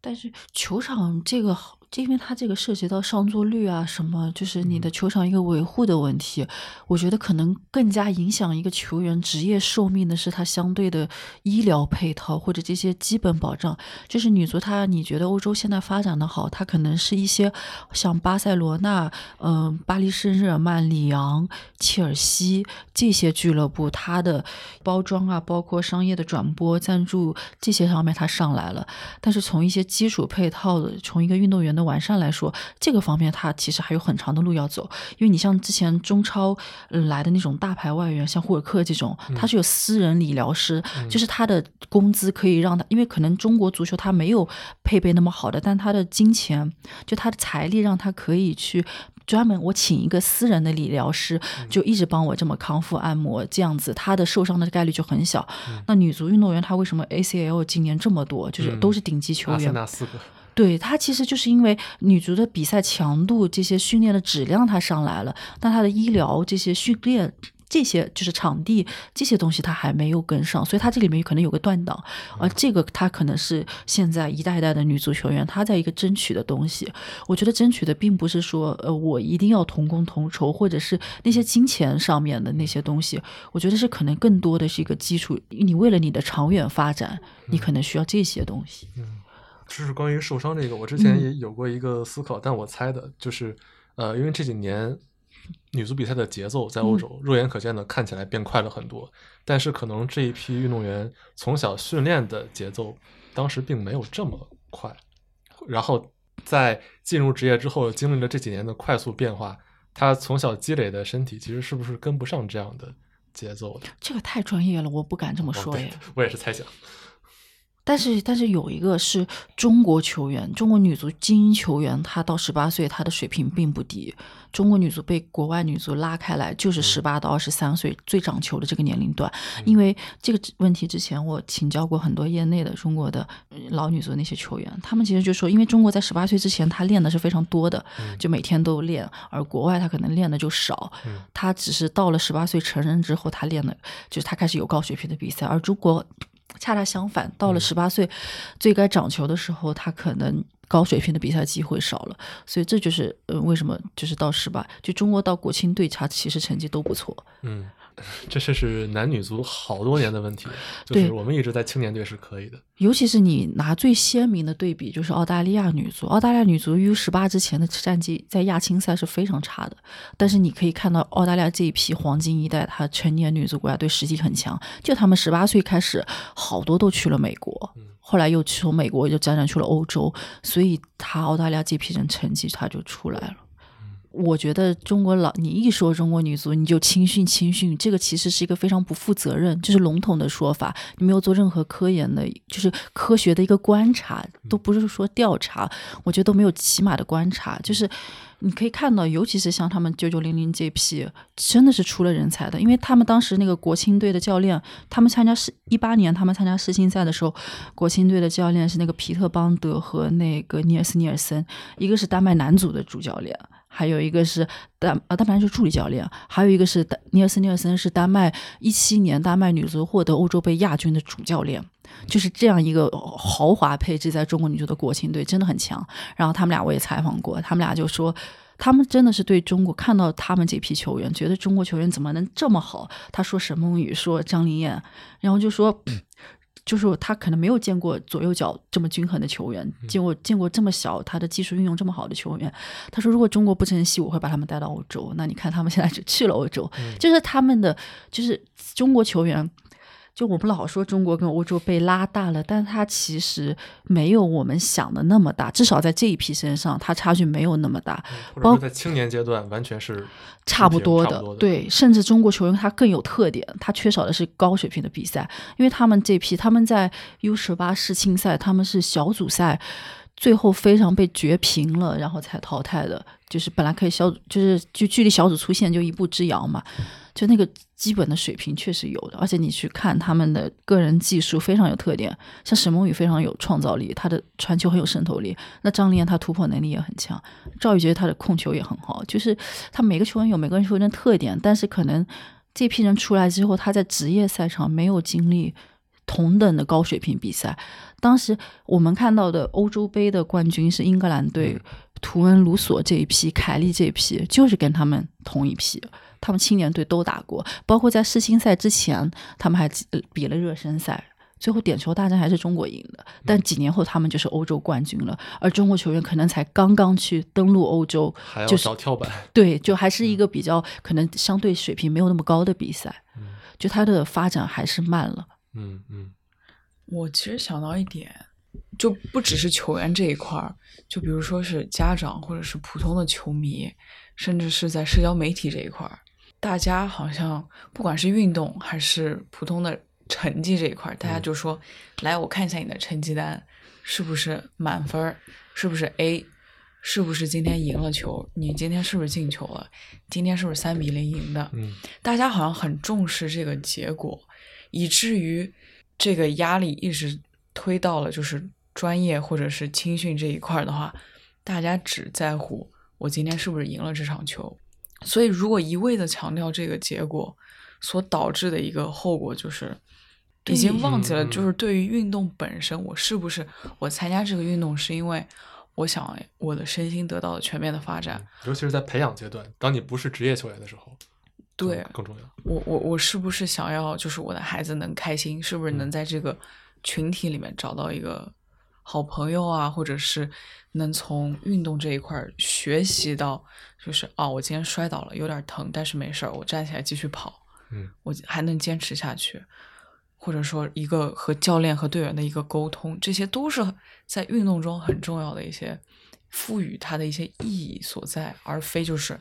但是球场这个，因为它这个涉及到上座率啊，什么就是你的球场一个维护的问题，我觉得可能更加影响一个球员职业寿命的是他相对的医疗配套或者这些基本保障。就是女足，它你觉得欧洲现在发展的好，它可能是一些像巴塞罗那、嗯巴黎圣日耳曼、里昂、切尔西这些俱乐部，它的包装啊，包括商业的转播、赞助这些方面它上来了，但是从一些基础配套的，从一个运动员的完善来说，这个方面他其实还有很长的路要走。因为你像之前中超来的那种大牌外援，像霍尔克这种，他是有私人理疗师，就是他的工资可以让他，因为可能中国足球他没有配备那么好的，但他的金钱就他的财力让他可以去。专门我请一个私人的理疗师，就一直帮我这么康复按摩，这样子他的受伤的概率就很小。那女足运动员她为什么 ACL 今年这么多？就是都是顶级球员。四个。对他其实就是因为女足的比赛强度、这些训练的质量它上来了，但他的医疗这些训练。这些就是场地这些东西，他还没有跟上，所以他这里面可能有个断档，而这个他可能是现在一代一代的女足球员他在一个争取的东西。我觉得争取的并不是说，呃，我一定要同工同酬，或者是那些金钱上面的那些东西。我觉得是可能更多的是一个基础，你为了你的长远发展，你可能需要这些东西。嗯，这是关于受伤这个，我之前也有过一个思考，但我猜的就是，呃，因为这几年。女足比赛的节奏在欧洲肉眼可见的看起来变快了很多，但是可能这一批运动员从小训练的节奏当时并没有这么快，然后在进入职业之后经历了这几年的快速变化，他从小积累的身体其实是不是跟不上这样的节奏的？这个太专业了，我不敢这么说耶。我也是猜想。但是，但是有一个是中国球员，中国女足精英球员，她到十八岁，她的水平并不低。中国女足被国外女足拉开来，就是十八到二十三岁最长球的这个年龄段。因为这个问题之前，我请教过很多业内的中国的老女足那些球员，他们其实就说，因为中国在十八岁之前，她练的是非常多的，就每天都练，而国外她可能练的就少。她只是到了十八岁成人之后，她练的就是她开始有高水平的比赛，而中国。恰恰相反，到了十八岁最该长球的时候，他可能高水平的比赛机会少了，所以这就是嗯为什么就是到十八，就中国到国青队，他其实成绩都不错。嗯。这是是男女足好多年的问题，就是我们一直在青年队是可以的。尤其是你拿最鲜明的对比，就是澳大利亚女足。澳大利亚女足 U 十八之前的战绩在亚青赛是非常差的，但是你可以看到澳大利亚这一批黄金一代，她成年女足国家队实力很强。就他们十八岁开始，好多都去了美国，后来又从美国又辗转去了欧洲，所以她澳大利亚这批人成绩她就出来了。我觉得中国老，你一说中国女足，你就青训青训，这个其实是一个非常不负责任，就是笼统的说法，你没有做任何科研的，就是科学的一个观察，都不是说调查，我觉得都没有起码的观察，就是你可以看到，尤其是像他们九九零零这批，真的是出了人才的，因为他们当时那个国青队的教练，他们参加世一八年他们参加世青赛的时候，国青队的教练是那个皮特邦德和那个尼尔斯尼尔森，一个是丹麦男足的主教练。还有一个是丹啊，丹麦是助理教练，还有一个是丹尼尔森尼尔森是丹麦一七年丹麦女足获得欧洲杯亚军的主教练，就是这样一个豪华配置，在中国女足的国青队真的很强。然后他们俩我也采访过，他们俩就说，他们真的是对中国看到他们这批球员，觉得中国球员怎么能这么好？他说沈梦雨，说张琳艳，然后就说。就是他可能没有见过左右脚这么均衡的球员，见过见过这么小他的技术运用这么好的球员。他说，如果中国不珍惜，我会把他们带到欧洲。那你看他们现在就去了欧洲，就是他们的就是中国球员。就我们老说中国跟欧洲被拉大了，但它其实没有我们想的那么大，至少在这一批身上，它差距没有那么大。包括在青年阶段，完全是差不多的。对，甚至中国球员他更有特点，他缺少的是高水平的比赛，因为他们这批他们在 U 十八世青赛，他们是小组赛最后非常被绝平了，然后才淘汰的，就是本来可以小组，就是就距离小组出线就一步之遥嘛。就那个基本的水平确实有的，而且你去看他们的个人技术非常有特点，像沈梦雨非常有创造力，他的传球很有渗透力。那张琳她突破能力也很强，赵宇杰他的控球也很好，就是他每个球员有每个人球员的特点，但是可能这批人出来之后，他在职业赛场没有经历同等的高水平比赛。当时我们看到的欧洲杯的冠军是英格兰队，图恩、卢索这一批，凯利这一批，就是跟他们同一批。他们青年队都打过，包括在世青赛之前，他们还比了热身赛，最后点球大战还是中国赢的。但几年后，他们就是欧洲冠军了。而中国球员可能才刚刚去登陆欧洲，还要找跳板。对，就还是一个比较可能相对水平没有那么高的比赛，就他的发展还是慢了。嗯嗯，我其实想到一点，就不只是球员这一块儿，就比如说是家长或者是普通的球迷，甚至是在社交媒体这一块儿。大家好像不管是运动还是普通的成绩这一块儿，大家就说：“来，我看一下你的成绩单，是不是满分？是不是 A？是不是今天赢了球？你今天是不是进球了？今天是不是三比零赢的？”嗯，大家好像很重视这个结果，以至于这个压力一直推到了就是专业或者是青训这一块的话，大家只在乎我今天是不是赢了这场球。所以，如果一味的强调这个结果，所导致的一个后果就是，已经忘记了，就是对于运动本身，我是不是我参加这个运动是因为我想我的身心得到了全面的发展，尤其是在培养阶段，当你不是职业球员的时候，对更重要。我我我是不是想要就是我的孩子能开心，是不是能在这个群体里面找到一个好朋友啊，或者是？能从运动这一块学习到，就是哦，我今天摔倒了，有点疼，但是没事儿，我站起来继续跑，嗯，我还能坚持下去，或者说一个和教练和队员的一个沟通，这些都是在运动中很重要的一些赋予它的一些意义所在，而非就是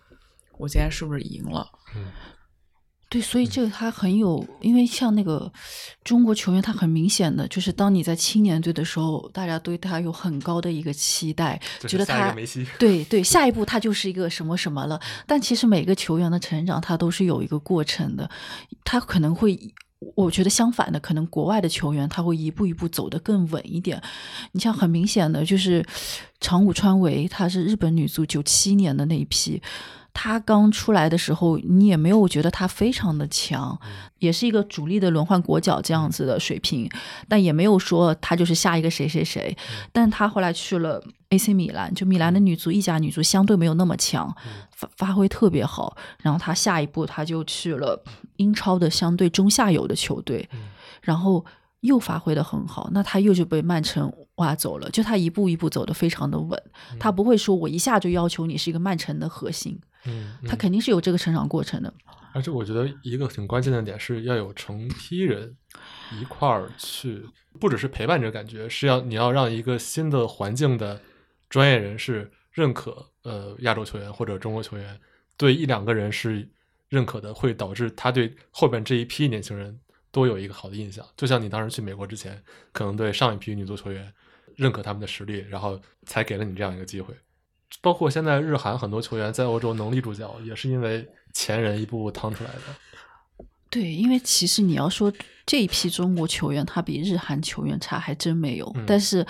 我今天是不是赢了，嗯。对，所以这个他很有，因为像那个中国球员，他很明显的就是，当你在青年队的时候，大家对他有很高的一个期待，觉得他对对，下一步他就是一个什么什么了。但其实每个球员的成长，他都是有一个过程的，他可能会，我觉得相反的，可能国外的球员他会一步一步走得更稳一点。你像很明显的就是长谷川唯，她是日本女足九七年的那一批。他刚出来的时候，你也没有觉得他非常的强，也是一个主力的轮换国脚这样子的水平，但也没有说他就是下一个谁谁谁。但他后来去了 AC 米兰，就米兰的女足意甲女足相对没有那么强，发发挥特别好。然后他下一步他就去了英超的相对中下游的球队，然后又发挥的很好。那他又就被曼城挖走了，就他一步一步走的非常的稳，他不会说我一下就要求你是一个曼城的核心。嗯，他肯定是有这个成长过程的，而且我觉得一个很关键的点是要有成批人一块儿去，不只是陪伴这个感觉，是要你要让一个新的环境的专业人士认可，呃，亚洲球员或者中国球员对一两个人是认可的，会导致他对后边这一批年轻人都有一个好的印象。就像你当时去美国之前，可能对上一批女足球员认可他们的实力，然后才给了你这样一个机会。包括现在日韩很多球员在欧洲能立住脚，也是因为前人一步步趟出来的。对，因为其实你要说这一批中国球员，他比日韩球员差，还真没有。但是。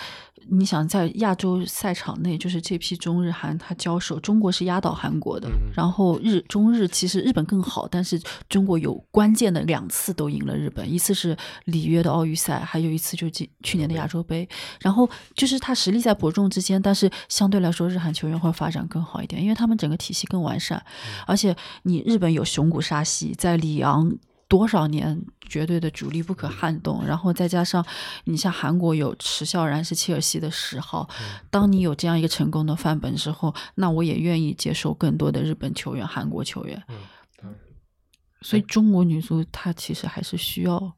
你想在亚洲赛场内，就是这批中日韩他交手，中国是压倒韩国的。然后日中日其实日本更好，但是中国有关键的两次都赢了日本，一次是里约的奥运赛，还有一次就今去年的亚洲杯。然后就是他实力在伯仲之间，但是相对来说日韩球员会发展更好一点，因为他们整个体系更完善。而且你日本有熊谷沙希在里昂。多少年绝对的主力不可撼动，然后再加上你像韩国有池孝然是切尔西的十号，当你有这样一个成功的范本之后，那我也愿意接受更多的日本球员、韩国球员。嗯，所以中国女足她其实还是需要，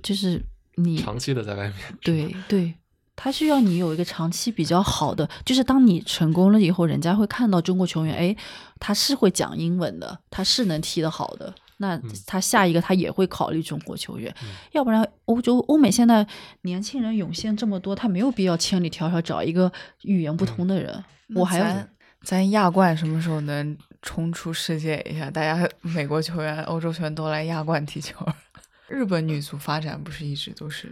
就是你长期的在外面。对对。他需要你有一个长期比较好的，就是当你成功了以后，人家会看到中国球员，哎，他是会讲英文的，他是能踢得好的，那他下一个他也会考虑中国球员，要不然欧洲、欧美现在年轻人涌现这么多，他没有必要千里迢迢找一个语言不通的人。我还要咱亚冠什么时候能冲出世界一下？大家美国球员、欧洲球员都来亚冠踢球，(laughs) 日本女足发展不是一直都是？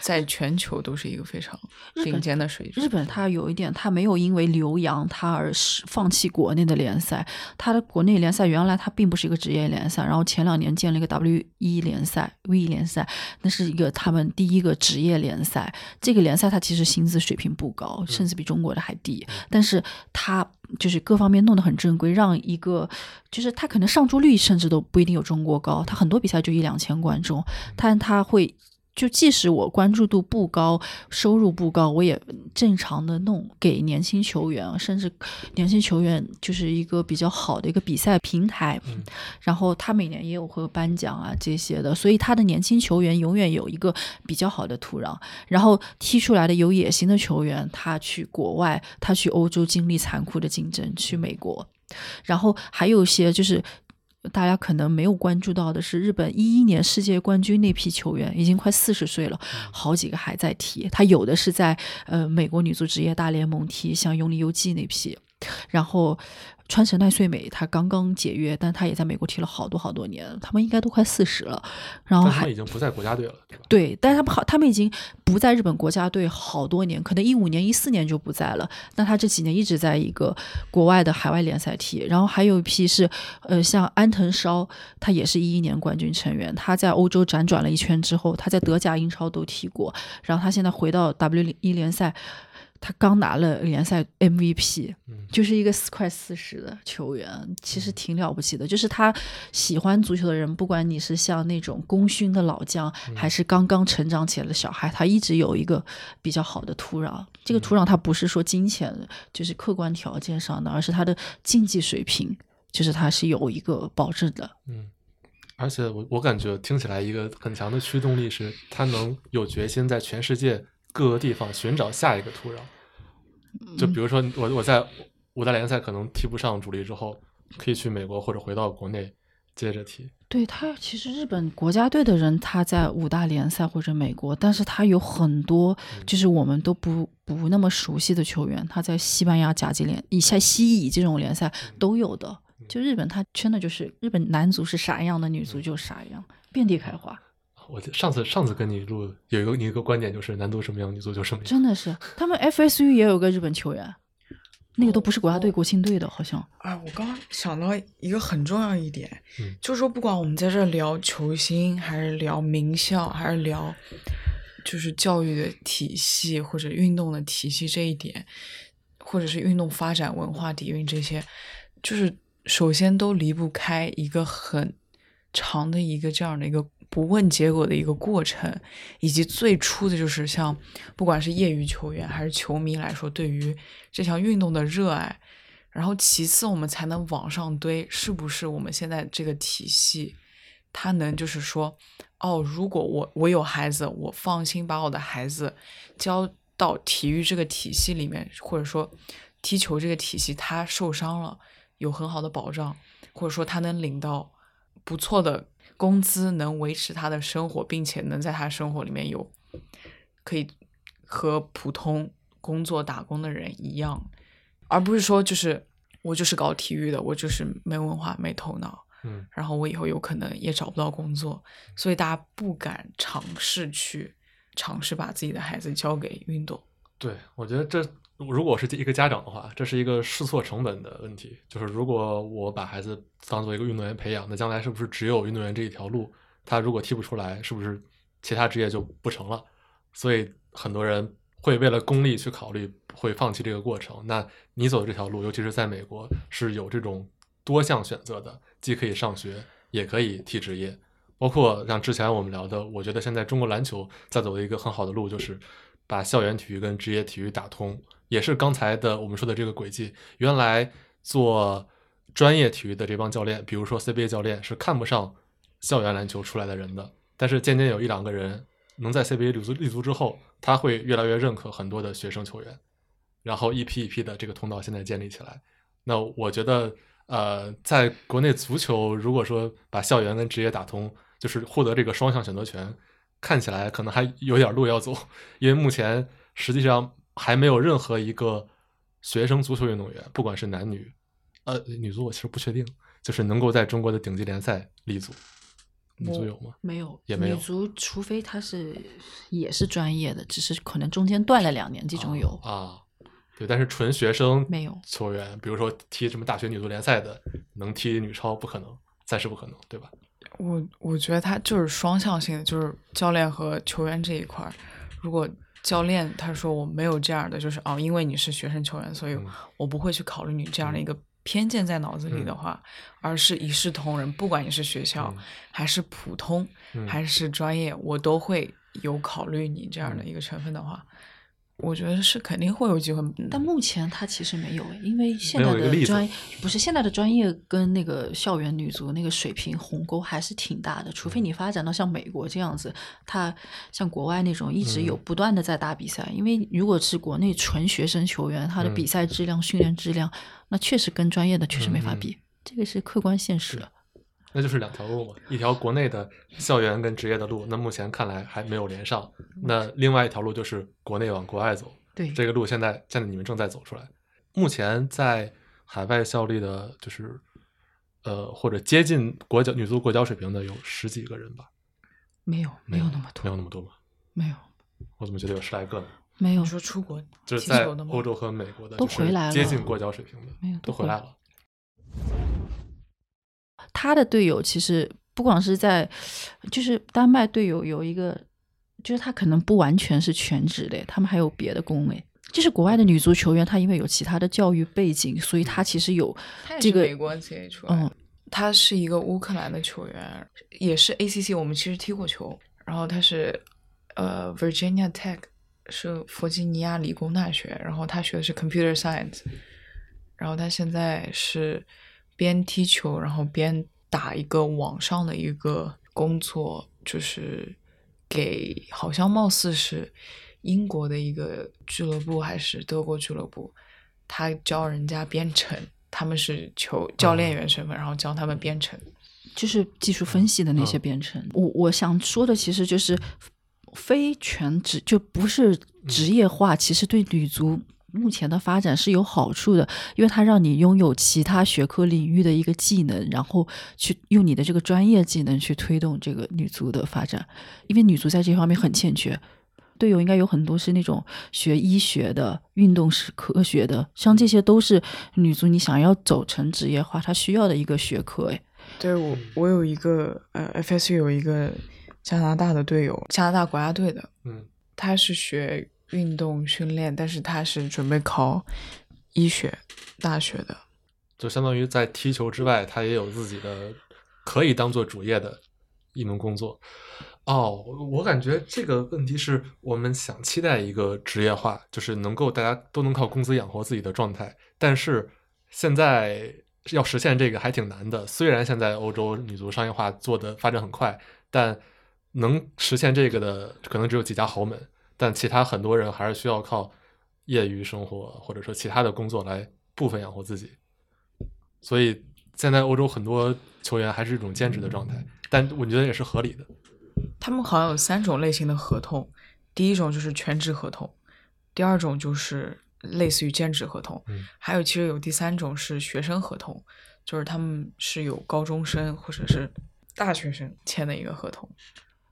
在全球都是一个非常顶尖的水准。日本它有一点，它没有因为留洋它而是放弃国内的联赛。它的国内联赛原来它并不是一个职业联赛，然后前两年建了一个 W 一联赛、V 联赛，那是一个他们第一个职业联赛。这个联赛它其实薪资水平不高，甚至比中国的还低，但是它就是各方面弄得很正规，让一个就是它可能上注率甚至都不一定有中国高，它很多比赛就一两千观众，但它会。就即使我关注度不高，收入不高，我也正常的弄给年轻球员，甚至年轻球员就是一个比较好的一个比赛平台。然后他每年也有会颁奖啊这些的，所以他的年轻球员永远有一个比较好的土壤。然后踢出来的有野心的球员，他去国外，他去欧洲经历残酷的竞争，去美国，然后还有一些就是。大家可能没有关注到的是，日本一一年世界冠军那批球员已经快四十岁了，好几个还在踢。他有的是在呃美国女足职业大联盟踢，像永里优纪那批，然后。川神奈穗美，他刚刚解约，但他也在美国踢了好多好多年，他们应该都快四十了，然后还已经不在国家队了，对，但是他们好，他们已经不在日本国家队好多年，可能一五年、一四年就不在了。那他这几年一直在一个国外的海外联赛踢，然后还有一批是，呃，像安藤烧，他也是一一年冠军成员，他在欧洲辗转了一圈之后，他在德甲、英超都踢过，然后他现在回到 W 一联赛。他刚拿了联赛 MVP，就是一个四快四十的球员，其实挺了不起的。就是他喜欢足球的人，不管你是像那种功勋的老将，还是刚刚成长起来的小孩，他一直有一个比较好的土壤。这个土壤，他不是说金钱，就是客观条件上的，而是他的竞技水平，就是他是有一个保证的。嗯，而且我我感觉听起来一个很强的驱动力是，他能有决心在全世界。各个地方寻找下一个土壤，就比如说我我在五大联赛可能踢不上主力之后，可以去美国或者回到国内接着踢。对他，其实日本国家队的人他在五大联赛或者美国，但是他有很多就是我们都不不那么熟悉的球员，他在西班牙甲级联、以下西乙这种联赛都有的。就日本，他真的就是日本男足是啥样的，女足就啥样，遍地开花。我上次上次跟你录有一个你一个观点就是男足什么样女足就什么样，真的是他们 FSU 也有个日本球员，那个都不是国家队国青队的，好像。哎，我刚刚想到一个很重要一点，就是说不管我们在这聊球星，还是聊名校，还是聊就是教育的体系或者运动的体系这一点，或者是运动发展文化底蕴这些，就是首先都离不开一个很长的一个这样的一个。不问结果的一个过程，以及最初的就是像不管是业余球员还是球迷来说，对于这项运动的热爱，然后其次我们才能往上堆，是不是我们现在这个体系，它能就是说，哦，如果我我有孩子，我放心把我的孩子交到体育这个体系里面，或者说踢球这个体系，他受伤了有很好的保障，或者说他能领到不错的。工资能维持他的生活，并且能在他生活里面有可以和普通工作打工的人一样，而不是说就是我就是搞体育的，我就是没文化没头脑，嗯，然后我以后有可能也找不到工作，所以大家不敢尝试去尝试把自己的孩子交给运动。对，我觉得这。如果是一个家长的话，这是一个试错成本的问题。就是如果我把孩子当做一个运动员培养，那将来是不是只有运动员这一条路？他如果踢不出来，是不是其他职业就不成了？所以很多人会为了功利去考虑，会放弃这个过程。那你走的这条路，尤其是在美国，是有这种多项选择的，既可以上学，也可以踢职业。包括像之前我们聊的，我觉得现在中国篮球在走的一个很好的路，就是把校园体育跟职业体育打通，也是刚才的我们说的这个轨迹。原来做专业体育的这帮教练，比如说 CBA 教练，是看不上校园篮球出来的人的。但是渐渐有一两个人能在 CBA 立足立足之后，他会越来越认可很多的学生球员，然后一批一批的这个通道现在建立起来。那我觉得，呃，在国内足球，如果说把校园跟职业打通，就是获得这个双向选择权，看起来可能还有点路要走，因为目前实际上还没有任何一个学生足球运动员，不管是男女，呃，女足我其实不确定，就是能够在中国的顶级联赛立足。女足有吗？没有，也没有。女足除非她是也是专业的，只是可能中间断了两年，这种有啊。对，但是纯学生没有球员，比如说踢什么大学女足联赛的，能踢女超不可能，暂时不可能，对吧？我我觉得他就是双向性的，就是教练和球员这一块儿。如果教练他说我没有这样的，就是哦，因为你是学生球员，所以我不会去考虑你这样的一个偏见在脑子里的话，而是一视同仁，不管你是学校还是普通还是专业，我都会有考虑你这样的一个成分的话。我觉得是肯定会有机会，但目前他其实没有，因为现在的专不是现在的专业跟那个校园女足那个水平鸿沟还是挺大的，除非你发展到像美国这样子，他像国外那种一直有不断的在打比赛，因为如果是国内纯学生球员，他的比赛质量、训练质量，那确实跟专业的确实没法比，这个是客观现实。那就是两条路嘛，一条国内的校园跟职业的路，那目前看来还没有连上。那另外一条路就是国内往国外走，对这个路现在现在你们正在走出来。目前在海外效力的，就是呃或者接近国脚女足国脚水平的有十几个人吧？没有，没有那么多，没有那么多吗？没有，我怎么觉得有十来个呢？没有说出国就是在欧洲和美国的都回来了，接近国脚水平的没有都回来了。他的队友其实不光是在，就是丹麦队友有一个，就是他可能不完全是全职的，他们还有别的工诶。就是国外的女足球员，她因为有其他的教育背景，所以她其实有这个美国接出来。嗯，她是一个乌克兰的球员，也是 ACC，我们其实踢过球。然后她是呃 Virginia Tech，是弗吉尼亚理工大学，然后她学的是 Computer Science，然后她现在是。边踢球，然后边打一个网上的一个工作，就是给好像貌似是英国的一个俱乐部还是德国俱乐部，他教人家编程，他们是球教练员身份，然后教他们编程，就是技术分析的那些编程。我我想说的其实就是非全职，就不是职业化，其实对女足。目前的发展是有好处的，因为它让你拥有其他学科领域的一个技能，然后去用你的这个专业技能去推动这个女足的发展。因为女足在这方面很欠缺，队友应该有很多是那种学医学的、运动是科学的，像这些都是女足你想要走成职业化，它需要的一个学科。哎，对我，我有一个呃，FSU 有一个加拿大的队友，加拿大国家队的，嗯，他是学。运动训练，但是他是准备考医学大学的，就相当于在踢球之外，他也有自己的可以当做主业的一门工作。哦，我感觉这个问题是我们想期待一个职业化，就是能够大家都能靠工资养活自己的状态。但是现在要实现这个还挺难的。虽然现在欧洲女足商业化做的发展很快，但能实现这个的可能只有几家豪门。但其他很多人还是需要靠业余生活或者说其他的工作来部分养活自己，所以现在欧洲很多球员还是一种兼职的状态，但我觉得也是合理的。他们好像有三种类型的合同，第一种就是全职合同，第二种就是类似于兼职合同，还有其实有第三种是学生合同，就是他们是有高中生或者是大学生签的一个合同，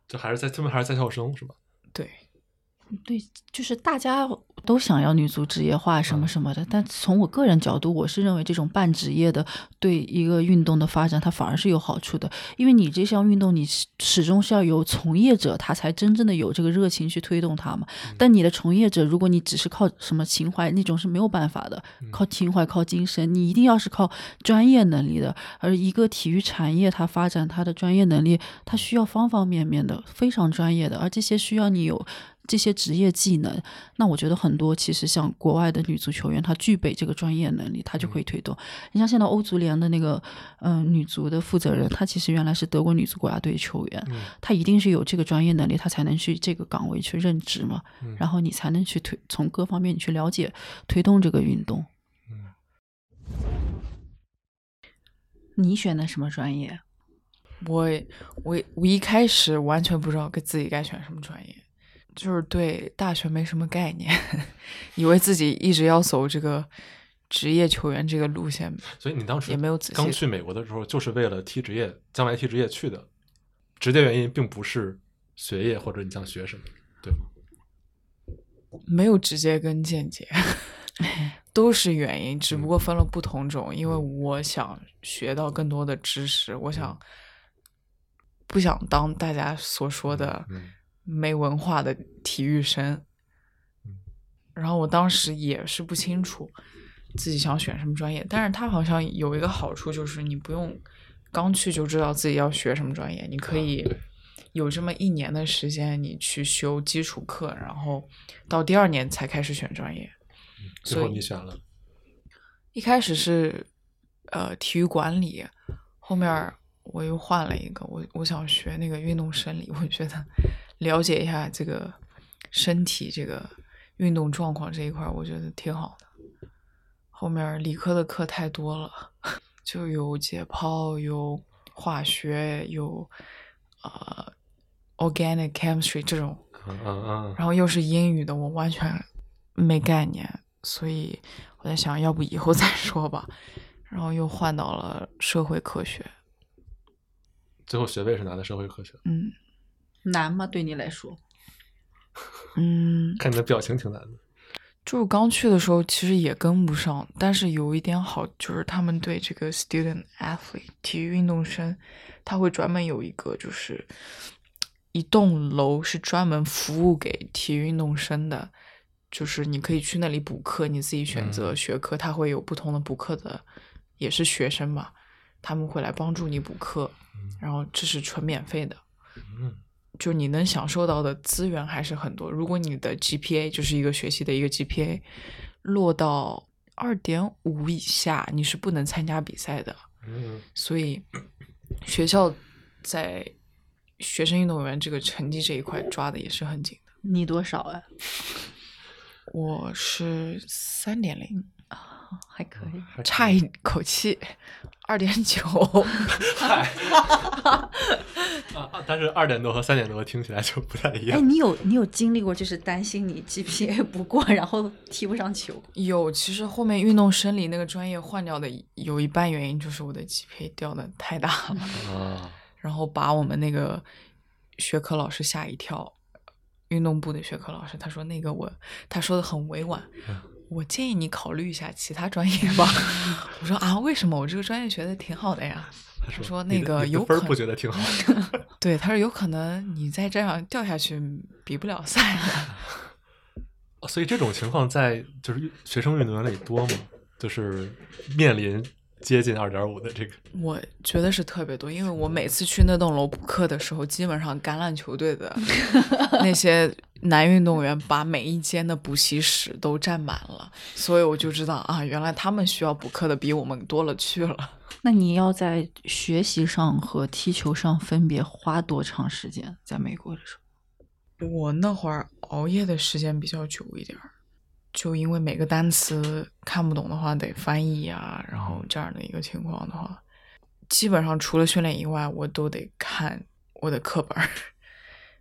就还是在他们还是在校生是吧？对。对，就是大家都想要女足职业化什么什么的，但从我个人角度，我是认为这种半职业的对一个运动的发展，它反而是有好处的，因为你这项运动，你始终是要有从业者，他才真正的有这个热情去推动它嘛。但你的从业者，如果你只是靠什么情怀，那种是没有办法的，靠情怀、靠精神，你一定要是靠专业能力的。而一个体育产业，它发展它的专业能力，它需要方方面面的，非常专业的，而这些需要你有。这些职业技能，那我觉得很多其实像国外的女足球员，她具备这个专业能力，她就可以推动。你像现在欧足联的那个嗯女足的负责人，她其实原来是德国女足国家队球员，她一定是有这个专业能力，她才能去这个岗位去任职嘛。然后你才能去推从各方面你去了解推动这个运动。你选的什么专业？我我我一开始完全不知道给自己该选什么专业。就是对大学没什么概念，(laughs) 以为自己一直要走这个职业球员这个路线，所以你当时也没有刚去美国的时候，就是为了踢职业，将来踢职业去的，直接原因并不是学业或者你想学什么，对吗？没有直接跟间接，(laughs) 都是原因，只不过分了不同种。因为我想学到更多的知识，我想不想当大家所说的。没文化的体育生，然后我当时也是不清楚自己想选什么专业，但是他好像有一个好处，就是你不用刚去就知道自己要学什么专业，你可以有这么一年的时间，你去修基础课，然后到第二年才开始选专业。最后你选了？一开始是呃体育管理，后面我又换了一个，我我想学那个运动生理，我觉得。了解一下这个身体这个运动状况这一块，我觉得挺好的。后面理科的课太多了，(laughs) 就有解剖，有化学，有呃 organic chemistry 这种，然后又是英语的，我完全没概念，所以我在想，要不以后 (laughs) 再说吧。然后又换到了社会科学，最后学位是拿的社会科学，嗯。难吗？对你来说？(laughs) 嗯，看你的表情挺难的。就是刚去的时候，其实也跟不上。但是有一点好，就是他们对这个 student athlete 体育运动生，他会专门有一个，就是一栋楼是专门服务给体育运动生的。就是你可以去那里补课，你自己选择学科，他会有不同的补课的，也是学生嘛，他们会来帮助你补课，然后这是纯免费的。嗯。就你能享受到的资源还是很多。如果你的 GPA 就是一个学习的一个 GPA 落到二点五以下，你是不能参加比赛的。嗯，所以学校在学生运动员这个成绩这一块抓的也是很紧的。你多少啊？我是三点零。还可以，差一口气，二点九。(laughs) 嗨，(laughs) 啊，但是二点多和三点多听起来就不太一样。哎，你有你有经历过，就是担心你 GPA 不过，然后踢不上球？有，其实后面运动生理那个专业换掉的有一半原因就是我的 GPA 掉的太大了啊，然后把我们那个学科老师吓一跳。运动部的学科老师他说那个我，他说的很委婉。我建议你考虑一下其他专业吧。(laughs) 我说啊，为什么我这个专业学的挺好的呀？他说那个有分不觉得挺好。(laughs) 对，他说有可能你再这样掉下去，比不了赛的。(laughs) 所以这种情况在就是学生运动员里多吗？就是面临。接近二点五的这个，我觉得是特别多，因为我每次去那栋楼补课的时候，基本上橄榄球队的那些男运动员把每一间的补习室都占满了，所以我就知道啊，原来他们需要补课的比我们多了去了。(laughs) 那你要在学习上和踢球上分别花多长时间？在美国的时候，我那会儿熬夜的时间比较久一点儿。就因为每个单词看不懂的话得翻译啊，然后这样的一个情况的话，基本上除了训练以外，我都得看我的课本，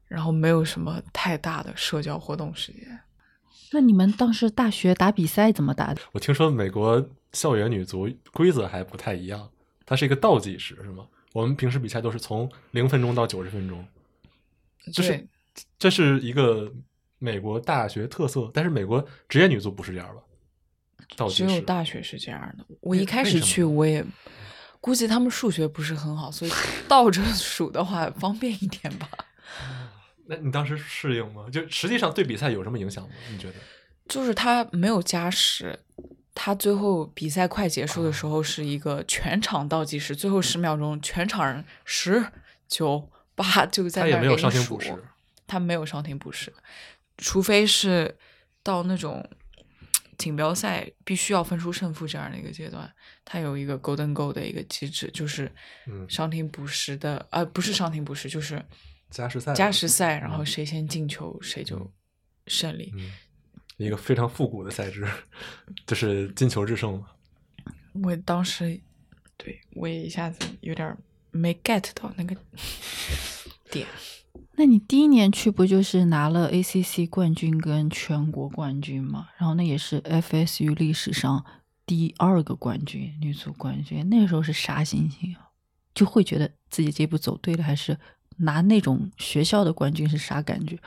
然后没有什么太大的社交活动时间。那你们当时大学打比赛怎么打的？我听说美国校园女足规则还不太一样，它是一个倒计时，是吗？我们平时比赛都是从零分钟到九十分钟，就是这是一个。美国大学特色，但是美国职业女足不是这样吧？只有大学是这样的。我一开始去，我也估计他们数学不是很好，所以倒着数的话方便一点吧。那你当时适应吗？就实际上对比赛有什么影响吗？你觉得？就是他没有加时，他最后比赛快结束的时候是一个全场倒计时，最后十秒钟，全场人十九八就在那给你数。他没有伤停补时，除非是到那种。锦标赛必须要分出胜负这样的一个阶段，他有一个 golden goal 的一个机制，就是伤停补时的，呃，不是伤停补时，就是加时赛。加时赛，然后谁先进球谁就胜利。一个非常复古的赛制，(laughs) 就是金球制胜嘛。我当时对我也一下子有点没 get 到那个 (laughs) 点。那你第一年去不就是拿了 ACC 冠军跟全国冠军吗？然后那也是 FSU 历史上第二个冠军，女足冠军。那个时候是啥心情啊？就会觉得自己这步走对了，还是拿那种学校的冠军是啥感觉？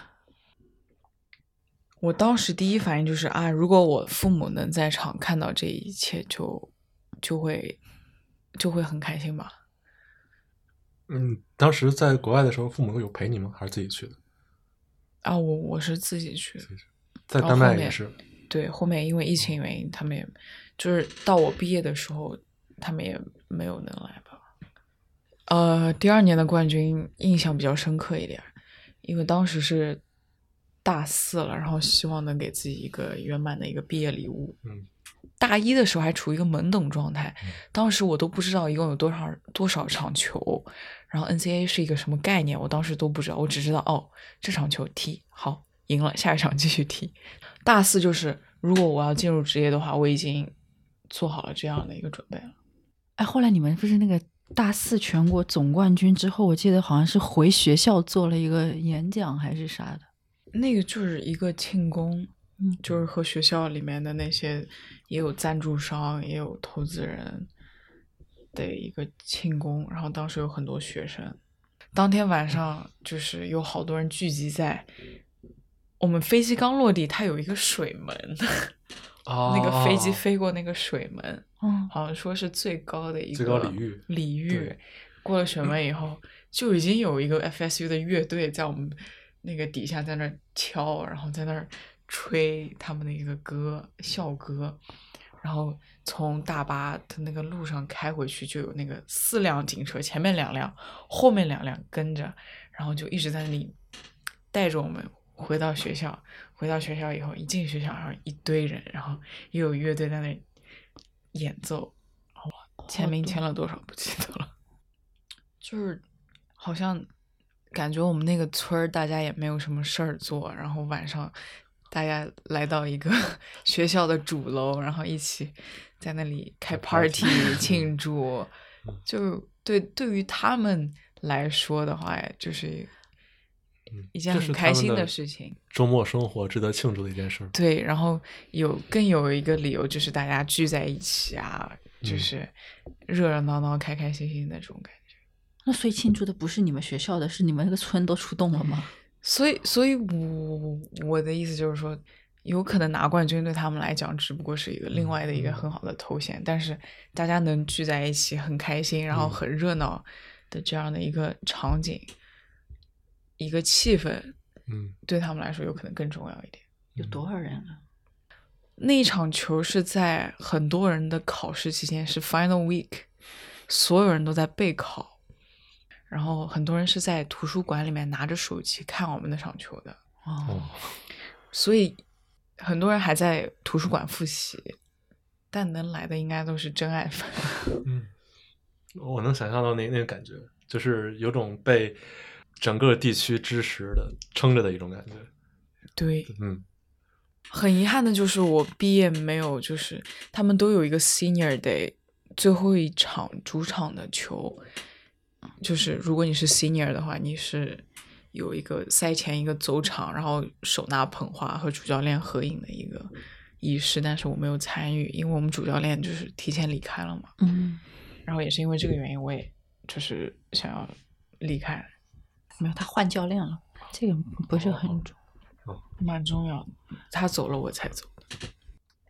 我当时第一反应就是啊，如果我父母能在场看到这一切，就就会就会很开心吧。嗯，当时在国外的时候，父母有陪你吗？还是自己去的？啊，我我是自己去的，在丹麦也是。对，后面因为疫情原因，他们也就是到我毕业的时候，他们也没有能来吧。呃，第二年的冠军印象比较深刻一点，因为当时是大四了，然后希望能给自己一个圆满的一个毕业礼物。嗯。大一的时候还处于一个懵懂状态，当时我都不知道一共有多少多少场球，然后 NCAA 是一个什么概念，我当时都不知道，我只知道哦，这场球踢好赢了，下一场继续踢。大四就是如果我要进入职业的话，我已经做好了这样的一个准备了。哎，后来你们不是那个大四全国总冠军之后，我记得好像是回学校做了一个演讲还是啥的，那个就是一个庆功。嗯，就是和学校里面的那些也有赞助商，也有投资人的一个庆功，然后当时有很多学生，当天晚上就是有好多人聚集在我们飞机刚落地，它有一个水门，那个飞机飞过那个水门，好像说是最高的一个最高礼遇，礼遇过了水门以后，就已经有一个 FSU 的乐队在我们那个底下在那敲，然后在那儿。吹他们的一个歌校歌，然后从大巴的那个路上开回去，就有那个四辆警车，前面两辆，后面两辆跟着，然后就一直在那里带着我们回到学校。回到学校以后，一进学校，然后一堆人，然后又有乐队在那演奏，签名签了多少不记得了，(laughs) 就是好像感觉我们那个村儿大家也没有什么事儿做，然后晚上。大家来到一个 (laughs) 学校的主楼，然后一起在那里开 party (laughs) 庆祝，就对对于他们来说的话，就是一件很开心的事情。周末生活值得庆祝的一件事。对，然后有更有一个理由，就是大家聚在一起啊，就是热热闹闹、开开心心的那种感觉。那所以庆祝的不是你们学校的，是你们那个村都出动了吗？所以，所以我我的意思就是说，有可能拿冠军对他们来讲只不过是一个另外的一个很好的头衔，但是大家能聚在一起很开心，然后很热闹的这样的一个场景，一个气氛，嗯，对他们来说有可能更重要一点。有多少人啊？那一场球是在很多人的考试期间，是 final week，所有人都在备考。然后很多人是在图书馆里面拿着手机看我们那场球的哦，所以很多人还在图书馆复习，但能来的应该都是真爱粉。嗯，我能想象到那那个感觉，就是有种被整个地区支持的撑着的一种感觉。对，嗯，很遗憾的就是我毕业没有，就是他们都有一个 Senior Day 最后一场主场的球。就是如果你是 senior 的话，你是有一个赛前一个走场，然后手拿捧花和主教练合影的一个仪式，但是我没有参与，因为我们主教练就是提前离开了嘛。嗯，然后也是因为这个原因，我也就是想要离开。没有，他换教练了，这个不是很重。蛮重要的。他走了，我才走的。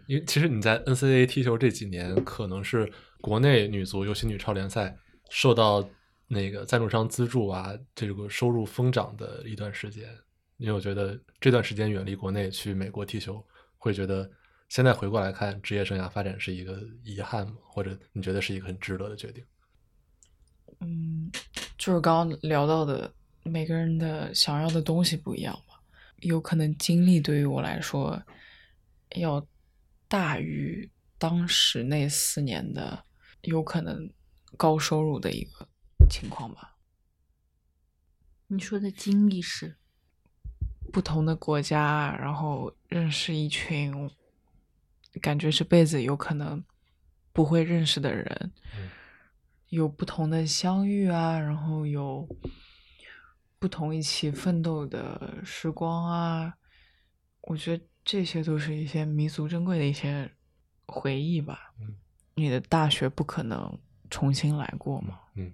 因为其实你在 NCAA 踢球这几年，可能是国内女足，尤其女超联赛受到那个赞助商资助啊，这个收入疯涨的一段时间。因为我觉得这段时间远离国内去美国踢球，会觉得现在回过来看职业生涯发展是一个遗憾吗？或者你觉得是一个很值得的决定？嗯，就是刚刚聊到的，每个人的想要的东西不一样吧。有可能经历对于我来说要大于当时那四年的有可能高收入的一个情况吧。你说的经历是？不同的国家，然后认识一群感觉这辈子有可能不会认识的人，有不同的相遇啊，然后有不同一起奋斗的时光啊，我觉得这些都是一些弥足珍贵的一些回忆吧。嗯你的大学不可能重新来过嘛。嗯。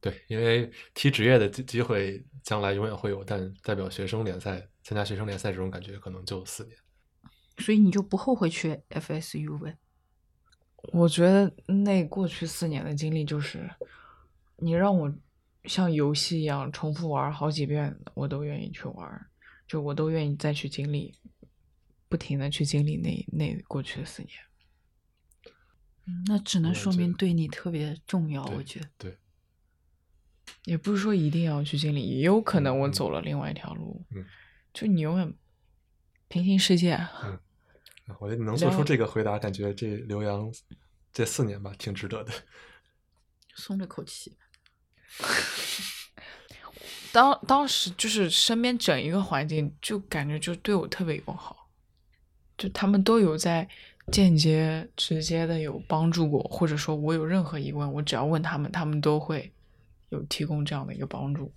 对，因为踢职业的机机会将来永远会有，但代表学生联赛、参加学生联赛这种感觉可能就四年。所以你就不后悔去 FSU 呗？我觉得那过去四年的经历就是，你让我像游戏一样重复玩好几遍，我都愿意去玩，就我都愿意再去经历，不停的去经历那那过去的四年。那只能说明对你特别重要，我觉得。对。也不是说一定要去经历，也有可能我走了另外一条路。嗯，就你永远平行世界。嗯，我觉得你能做出这个回答，感觉这刘洋这四年吧，挺值得的。松了口气。(laughs) 当当时就是身边整一个环境，就感觉就对我特别友好，就他们都有在间接、直接的有帮助过，或者说我有任何疑问，我只要问他们，他们都会。有提供这样的一个帮助，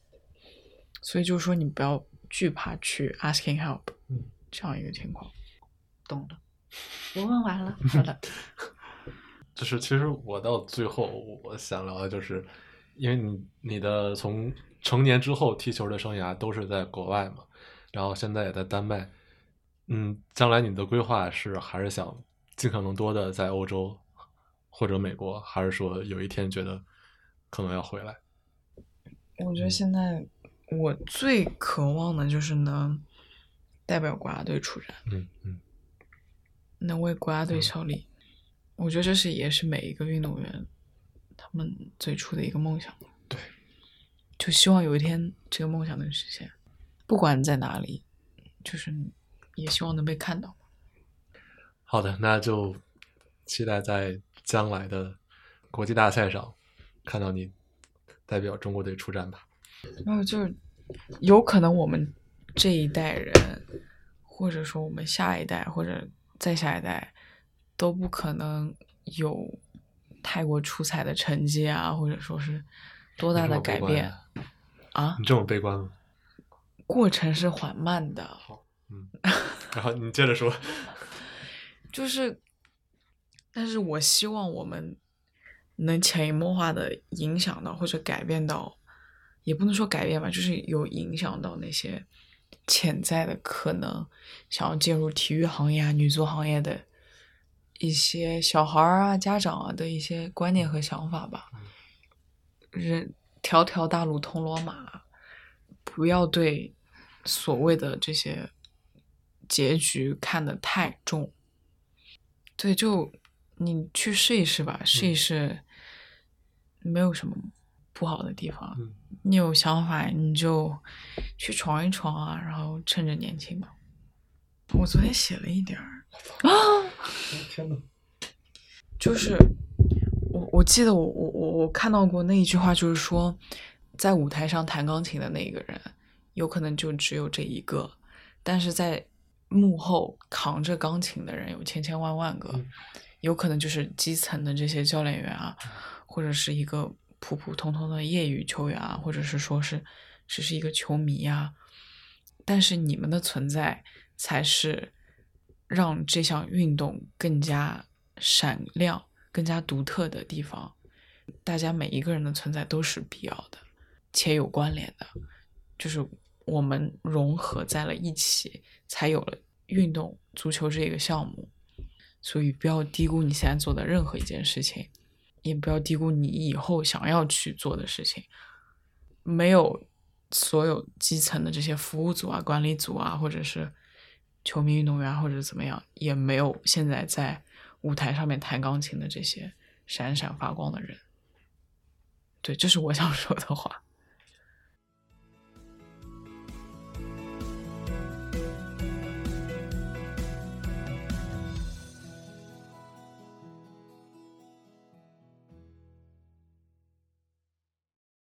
所以就是说你不要惧怕去 asking help，嗯，这样一个情况，懂了，我问完了，好的。(laughs) 就是其实我到最后我想聊的就是，因为你你的从成年之后踢球的生涯都是在国外嘛，然后现在也在丹麦，嗯，将来你的规划是还是想尽可能多的在欧洲或者美国，还是说有一天觉得可能要回来？我觉得现在我最渴望的就是能代表国家队出战，嗯嗯，能为国家队效力。我觉得这是也是每一个运动员他们最初的一个梦想。对，就希望有一天这个梦想能实现，不管在哪里，就是也希望能被看到。好的，那就期待在将来的国际大赛上看到你。代表中国队出战吧。然后就是有可能我们这一代人，或者说我们下一代或者再下一代，都不可能有太过出彩的成绩啊，或者说是多大的改变啊？你这么悲观吗？过程是缓慢的。好，嗯，然后你接着说。(laughs) 就是，但是我希望我们。能潜移默化的影响到或者改变到，也不能说改变吧，就是有影响到那些潜在的可能想要进入体育行业啊、女足行业的一些小孩儿啊、家长啊的一些观念和想法吧。人条条大路通罗马，不要对所谓的这些结局看得太重。对，就你去试一试吧，试一试。没有什么不好的地方，你有想法你就去闯一闯啊，然后趁着年轻吧。我昨天写了一点儿啊，(laughs) 天呐，就是我我记得我我我我看到过那一句话，就是说在舞台上弹钢琴的那一个人，有可能就只有这一个，但是在幕后扛着钢琴的人有千千万万个，有可能就是基层的这些教练员啊。或者是一个普普通通的业余球员啊，或者是说是只是一个球迷呀，但是你们的存在才是让这项运动更加闪亮、更加独特的地方。大家每一个人的存在都是必要的且有关联的，就是我们融合在了一起，才有了运动足球这个项目。所以不要低估你现在做的任何一件事情，也不要低估你以后想要去做的事情。没有所有基层的这些服务组啊、管理组啊，或者是球迷运动员，或者怎么样，也没有现在在舞台上面弹钢琴的这些闪闪发光的人。对，这是我想说的话。